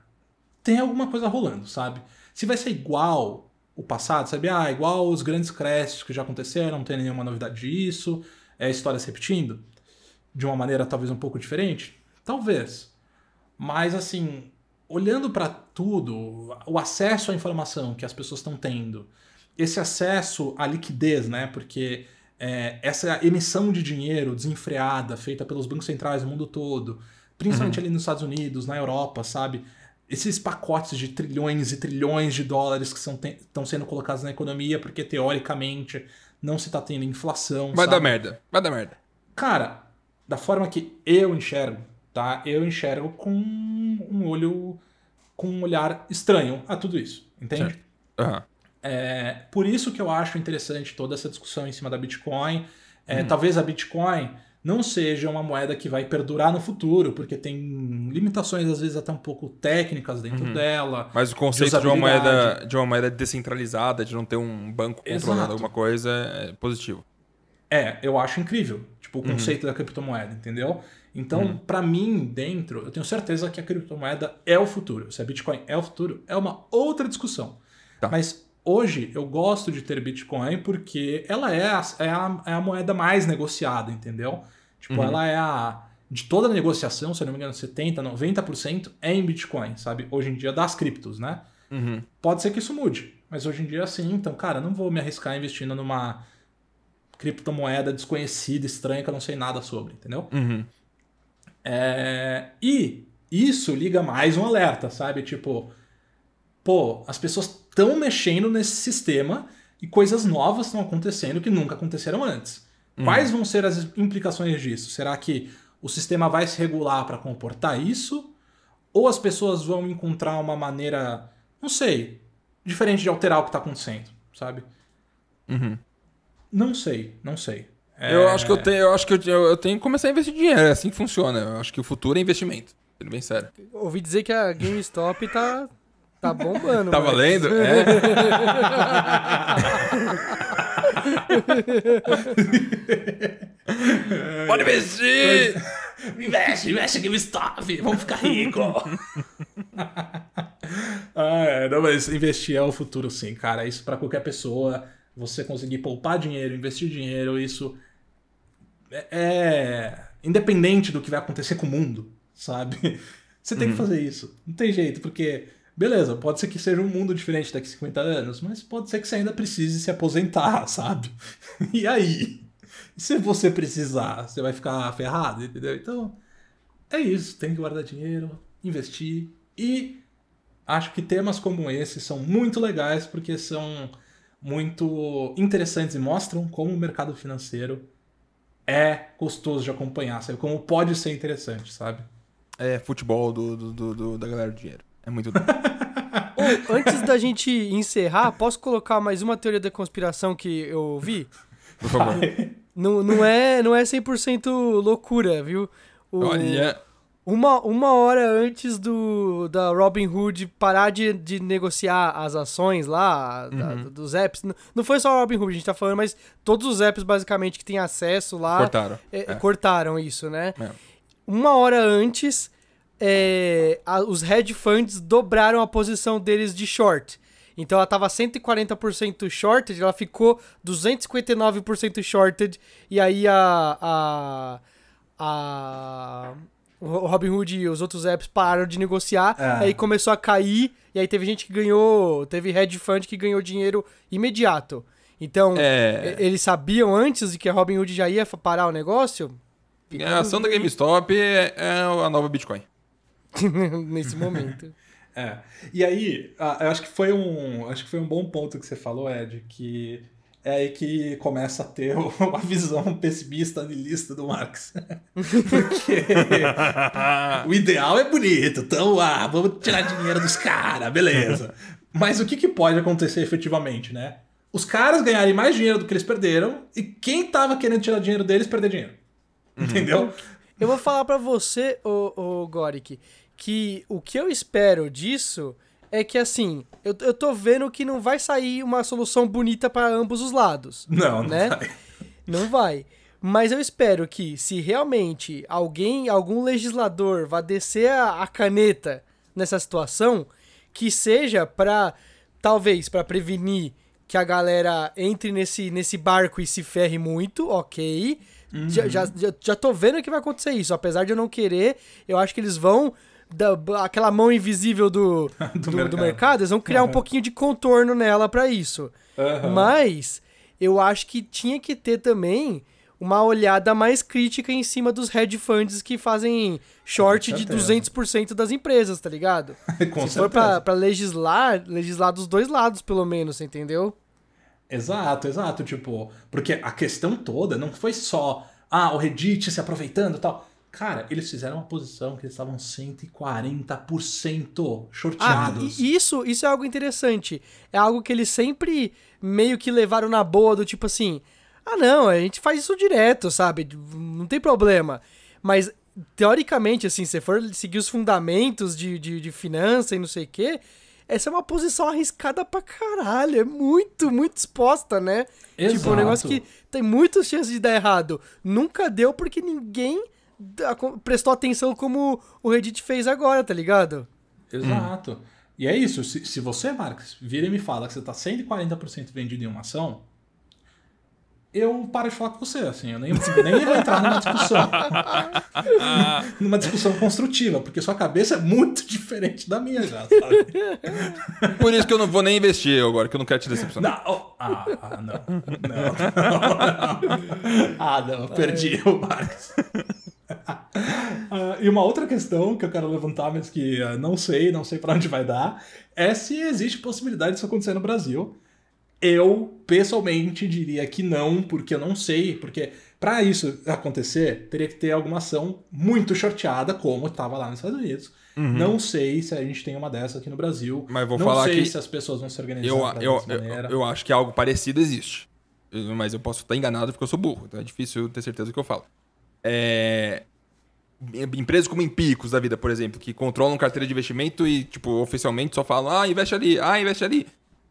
tem alguma coisa rolando, sabe? Se vai ser igual o passado, sabe? Ah, igual os grandes crashes que já aconteceram, não tem nenhuma novidade disso, é a história se repetindo, de uma maneira talvez um pouco diferente? Talvez. Mas assim, olhando para tudo, o acesso à informação que as pessoas estão tendo esse acesso à liquidez, né? Porque é, essa emissão de dinheiro desenfreada feita pelos bancos centrais do mundo todo, principalmente ali nos Estados Unidos, na Europa, sabe? Esses pacotes de trilhões e trilhões de dólares que estão sendo colocados na economia porque teoricamente não se está tendo inflação. Vai sabe? dar merda, vai dar merda. Cara, da forma que eu enxergo, tá? Eu enxergo com um olho, com um olhar estranho a tudo isso, entende? Aham. É, por isso que eu acho interessante toda essa discussão em cima da Bitcoin. É, Talvez a Bitcoin não seja uma moeda que vai perdurar no futuro, porque tem limitações, às vezes, até um pouco técnicas dentro dela. Mas o conceito de, uma usabilidade. moeda, de uma moeda descentralizada, de não ter um banco controlando Exato. alguma coisa, é positivo. É, eu acho incrível. Tipo, o conceito da criptomoeda, entendeu? Então, pra mim, dentro, eu tenho certeza que a criptomoeda é o futuro. Se a Bitcoin é o futuro, é uma outra discussão. Tá. Mas hoje eu gosto de ter Bitcoin porque ela é a, é a, é a moeda mais negociada, entendeu? Tipo, ela é a. De toda a negociação, se eu não me engano, 70%, 90% é em Bitcoin, sabe? Hoje em dia das criptos, né? Uhum. Pode ser que isso mude, mas hoje em dia sim. Então, cara, não vou me arriscar investindo numa criptomoeda desconhecida, estranha, que eu não sei nada sobre, entendeu? Uhum. É, E isso liga mais um alerta, sabe? Tipo, pô, as pessoas estão mexendo nesse sistema e coisas novas estão acontecendo que nunca aconteceram antes. Quais vão ser as implicações disso? Será que o sistema vai se regular para comportar isso? Ou as pessoas vão encontrar uma maneira, não sei, diferente de alterar o que está acontecendo, sabe? Uhum. Não sei, não sei. É, Eu acho que eu tenho, eu acho que eu, eu- tenho que começar a investir dinheiro, é assim que funciona. Eu acho que o futuro é investimento. Sendo bem sério. Ouvi dizer que a GameStop tá, tá bombando. Tá valendo? É. Pode investir! Investe, investe GameStop, vamos ficar rico. ah, é, não, mas investir é o futuro sim, cara. Isso pra qualquer pessoa, você conseguir poupar dinheiro, investir dinheiro, isso é, é independente do que vai acontecer com o mundo, sabe? Você tem que fazer isso. Não tem jeito, porque beleza, pode ser que seja um mundo diferente daqui a 50 anos, mas pode ser que você ainda precise se aposentar, sabe? E aí? Se você precisar, você vai ficar ferrado, entendeu? Então, é isso. Tem que guardar dinheiro, investir. E acho que temas como esse são muito legais porque são muito interessantes e mostram como o mercado financeiro é gostoso de acompanhar, sabe? Como pode ser interessante, sabe? É futebol do, do, do- do- da galera do dinheiro. É muito. Ô, antes da gente encerrar, posso colocar mais uma teoria da conspiração que eu vi? Por favor. Não, não, é, não é 100% loucura, viu? O- Olha. Uma, uma hora antes do da Robin Hood parar de, de negociar as ações lá, da- Uhum. dos apps. Não, foi só a Robin Hood, a gente tá falando, mas todos os apps basicamente que tem acesso lá. Cortaram. é, É. Cortaram isso, né? É. Uma hora antes, é, a- os hedge funds dobraram a posição deles de short. Então ela tava 140% shorted, ela ficou 259% shorted, e aí a, a, a o Robinhood e os outros apps pararam de negociar, Ah. aí começou a cair, e aí teve gente que ganhou, teve hedge fund que ganhou dinheiro imediato. Então, É. eles sabiam antes de que a Robinhood já ia parar o negócio? A ação da GameStop é, é a nova Bitcoin. Nesse momento. É. E aí, eu acho que foi um, acho que foi um bom ponto que você falou, Ed, que é aí que começa a ter o- a visão pessimista lista do Marx. Porque o ideal é bonito, então, ah, vamos tirar dinheiro dos caras, beleza. Mas o que, que pode acontecer efetivamente, né? Os caras ganharem mais dinheiro do que eles perderam e quem tava querendo tirar dinheiro deles perder dinheiro. Entendeu? Eu vou falar pra você, ô Gorik, que o que eu espero disso é que, assim, eu, eu tô vendo que não vai sair uma solução bonita pra ambos os lados. Não, não Né? vai. Não vai. Mas eu espero que, se realmente alguém, algum legislador vá descer a, a caneta nessa situação, que seja pra, talvez, pra prevenir que a galera entre nesse, nesse barco e se ferre muito, ok. Já, já, já, já tô vendo que vai acontecer isso. Apesar de eu não querer, eu acho que eles vão. Da, aquela mão invisível do, do, do mercado. mercado. eles vão criar um Uhum. pouquinho de contorno nela pra isso. Aham. Mas eu acho que tinha que ter também uma olhada mais crítica em cima dos hedge funds que fazem short de certeza. 200% das empresas, tá ligado? Com Se for pra legislar, legislar dos dois lados, pelo menos, entendeu? Exato, exato. Tipo, porque a questão toda não foi só, ah, o Reddit se aproveitando e tal. Cara, eles fizeram uma posição que eles estavam 140% Ah, shorteados. e isso, isso é algo interessante. É algo que eles sempre meio que levaram na boa, do tipo assim: ah, não, a gente faz isso direto, sabe? Não tem problema. Mas, teoricamente, assim, se for seguir os fundamentos de, de, de finança e não sei o quê, essa é uma posição arriscada pra caralho. É muito, muito exposta, né? Tipo, um negócio que tem muitas chances de dar errado. Nunca deu porque ninguém prestou atenção como o Reddit fez agora, tá ligado? Exato. E é isso. Se, se você, Marcos, vira e me fala que você tá 140% vendido em uma ação, eu paro de falar com você, assim. Eu nem, nem vou entrar numa discussão. numa discussão construtiva, porque sua cabeça é muito diferente da minha já, sabe? Por isso que eu não vou nem investir agora, que eu não quero te decepcionar. Não, oh, ah, ah, não. Não, não, não. Ah, não, perdi o Marcos. Ah, e uma outra questão que eu quero levantar, mas que ah, não sei, não sei pra onde vai dar, é se existe possibilidade disso acontecer no Brasil. Eu, pessoalmente, diria que não, porque eu não sei, porque pra isso acontecer, teria que ter alguma ação muito shorteada, como estava lá nos Estados Unidos. Não sei se a gente tem uma dessa aqui no Brasil. Uhum. Mas vou não falar sei que se as pessoas vão se organizar Eu, eu, eu, eu acho que algo parecido existe. Mas eu posso estar enganado porque eu sou burro. Então é difícil ter certeza do que eu falo. É... em- Empresas como Empíricos da vida, por exemplo, que controlam carteira de investimento e, tipo, oficialmente só falam, ah, investe ali, ah, investe ali.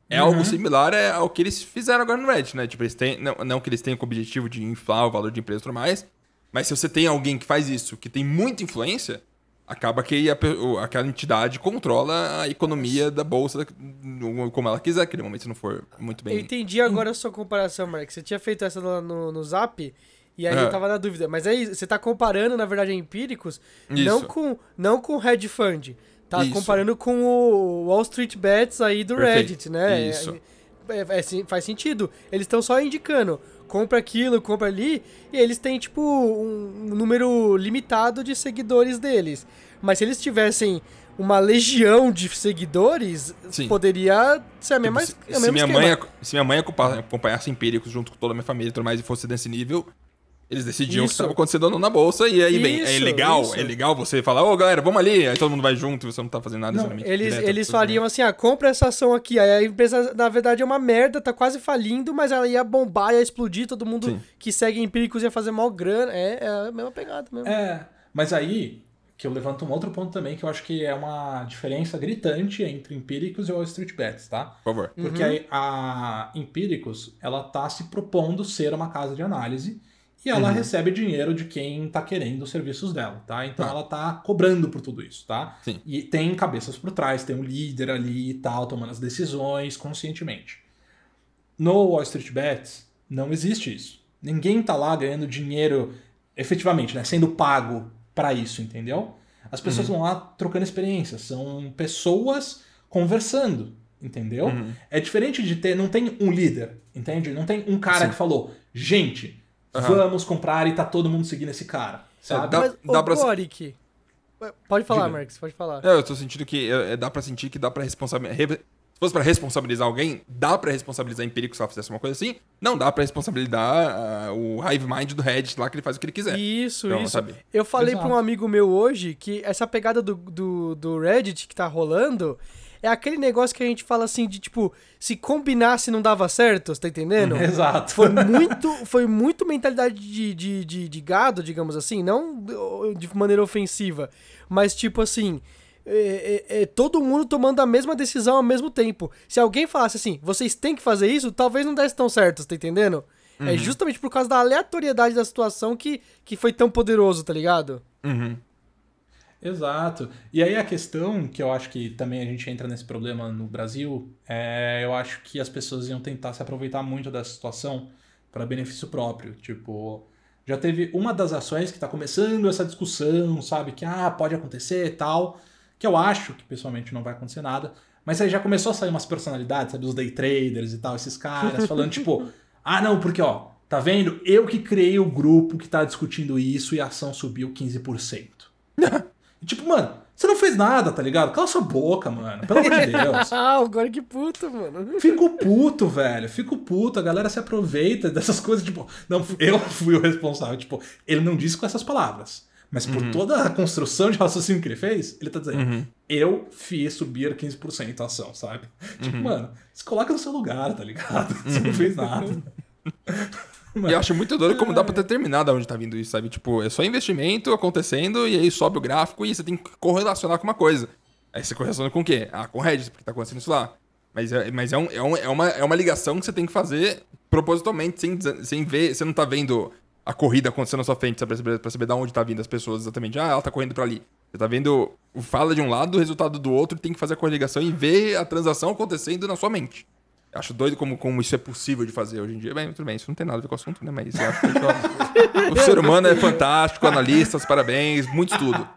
É Uhum. algo similar é, ao que eles fizeram agora no Reddit, né? Tipo, eles têm. Não, não que eles tenham como objetivo de inflar o valor de empresa e tudo mais. Mas se você tem alguém que faz isso, que tem muita influência, acaba que a aquela entidade controla a economia da bolsa como ela quiser, aquele momento se não for muito Eu bem. entendi agora a sua comparação, Mark. Você tinha feito essa no, no Zap, e aí É. eu tava na dúvida. Mas aí você tá comparando, na verdade, empíricos, Isso. não com, não com hedge fund. Tá Isso. comparando com o Wall Street Bets aí do Perfeito. Reddit, né? Isso. É, é, é, faz sentido. Eles estão só indicando, compra aquilo, compra ali, e eles têm, tipo, um número limitado de seguidores deles. Mas se eles tivessem uma legião de seguidores, Sim. poderia ser a mesma, Tipo, se, é o se minha esquema. mãe, se minha mãe acompa- acompanhasse empíricos junto com toda a minha família e tudo mais e fosse desse nível, eles decidiam o que estava acontecendo na bolsa e aí vem. É legal, isso. é legal você falar, ô galera, vamos ali, aí todo mundo vai junto e você não tá fazendo nada Não, Eles, direto, eles fariam assim, ah, compra essa ação aqui. Aí a empresa, na verdade, é uma merda, tá quase falindo, mas ela ia bombar, ia explodir, todo mundo Sim. que segue empíricos ia fazer mal grana. É, é a mesma pegada mesmo. É, mas aí que eu levanto um outro ponto também que eu acho que é uma diferença gritante entre Empíricos e Wall Street Bets, tá? Por favor. Porque aí a Empíricos, ela tá se propondo ser uma casa de análise e ela recebe dinheiro de quem tá querendo os serviços dela, tá? Então Tá. ela tá cobrando por tudo isso, tá? Sim. E tem cabeças por trás, tem um líder ali e tal, tomando as decisões conscientemente. No Wall Street Bets, não existe isso. Ninguém tá lá ganhando dinheiro efetivamente, né? Sendo pago para isso, entendeu? As pessoas vão lá trocando experiências, são pessoas conversando, entendeu? É diferente de ter, não tem um líder, entende? Não tem um cara Sim. que falou, gente, Aham. vamos comprar e tá todo mundo seguindo esse cara, sabe? dá- Mas, dá pra- Boric, pode falar, Diga. Marcos, pode falar. É, eu tô sentindo que é, é, dá pra sentir que dá pra responsabilizar. Se fosse pra responsabilizar alguém, dá pra responsabilizar empírico se ela fizesse uma coisa assim. Não dá pra responsabilizar ah, o Hive Mind do Reddit lá que ele faz o que ele quiser. Isso, Então, isso. sabe? Eu falei Exato. pra um amigo meu hoje que essa pegada do, do, do Reddit que tá rolando é aquele negócio que a gente fala assim de tipo, se combinasse não dava certo, você tá entendendo? Exato. Foi muito, foi muito mentalidade de, de, de, de gado, digamos assim, não de maneira ofensiva, mas tipo assim, é, é- é todo mundo tomando a mesma decisão ao mesmo tempo. Se alguém falasse assim, vocês têm que fazer isso, talvez não desse tão certo, você tá entendendo? É justamente por causa da aleatoriedade da situação que, que foi tão poderoso, tá ligado? Uhum. Exato. E aí a questão que eu acho que também a gente entra nesse problema no Brasil, é, eu acho que as pessoas iam tentar se aproveitar muito dessa situação para benefício próprio. Tipo, já teve uma das ações que está começando essa discussão, sabe? Que ah, pode acontecer e tal. Que eu acho que pessoalmente não vai acontecer nada. Mas aí já começou a sair umas personalidades, sabe? Os day traders e tal, esses caras, falando tipo, ah, não, porque ó, tá vendo? Eu que criei o grupo que tá discutindo isso e a ação subiu 15%. e, tipo, mano, você não fez nada, tá ligado? Cala sua boca, mano. Pelo amor de Deus. ah, agora que puto, mano. Fico puto, velho. Fico puto. A galera se aproveita dessas coisas. Tipo, não, eu fui o responsável. Tipo, ele não disse com essas palavras. Mas por toda a construção de raciocínio que ele fez, ele tá dizendo: Uhum. eu fiz subir 15% a ação, sabe? Tipo, mano, se coloca no seu lugar, tá ligado? Você não fez nada. E eu acho muito doido como dá pra determinar de onde tá vindo isso, sabe? Tipo, é só investimento acontecendo e aí sobe o gráfico e você tem que correlacionar com uma coisa. Aí você correlaciona com o quê? Ah, com Reddit, porque tá acontecendo isso lá. Mas, é, mas é, um, é, um- é uma, é uma ligação que você tem que fazer propositalmente, sem, sem ver. Você não tá vendo a corrida acontecendo na sua frente, sabe? Pra saber, pra saber de onde tá vindo as pessoas exatamente. Ah, ela tá correndo pra ali. Você tá vendo o fala de um lado, o resultado do outro, tem que fazer a correlação e ver a transação acontecendo na sua mente. Acho doido como, como isso é possível de fazer hoje em dia. Bem, tudo bem, isso não tem nada a ver com o assunto, né? Mas acho que o ser humano é fantástico, analistas, parabéns, muito estudo.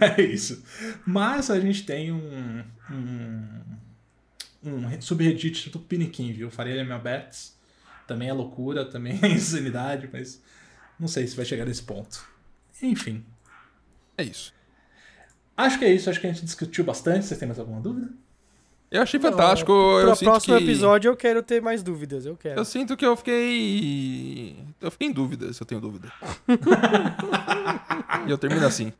É isso. Mas a gente tem um. um, um subreddit do Piniquim, viu? Faria Minha Bets. Também é loucura, também é insanidade, mas não sei se vai chegar nesse ponto. Enfim. É isso. Acho que é isso. Acho que a gente discutiu bastante. Vocês têm mais alguma dúvida? Eu achei fantástico. eu Pro sinto próximo que... episódio eu quero ter mais dúvidas, eu quero. Eu sinto que eu fiquei. Eu fiquei em dúvida, se eu tenho dúvida. e eu termino assim.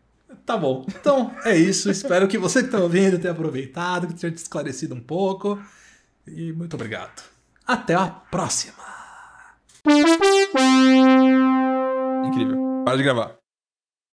Tá bom. Então é isso. Espero que você que está ouvindo tenha aproveitado, que tenha te esclarecido um pouco. E muito obrigado. Até a próxima. Incrível. Para de gravar.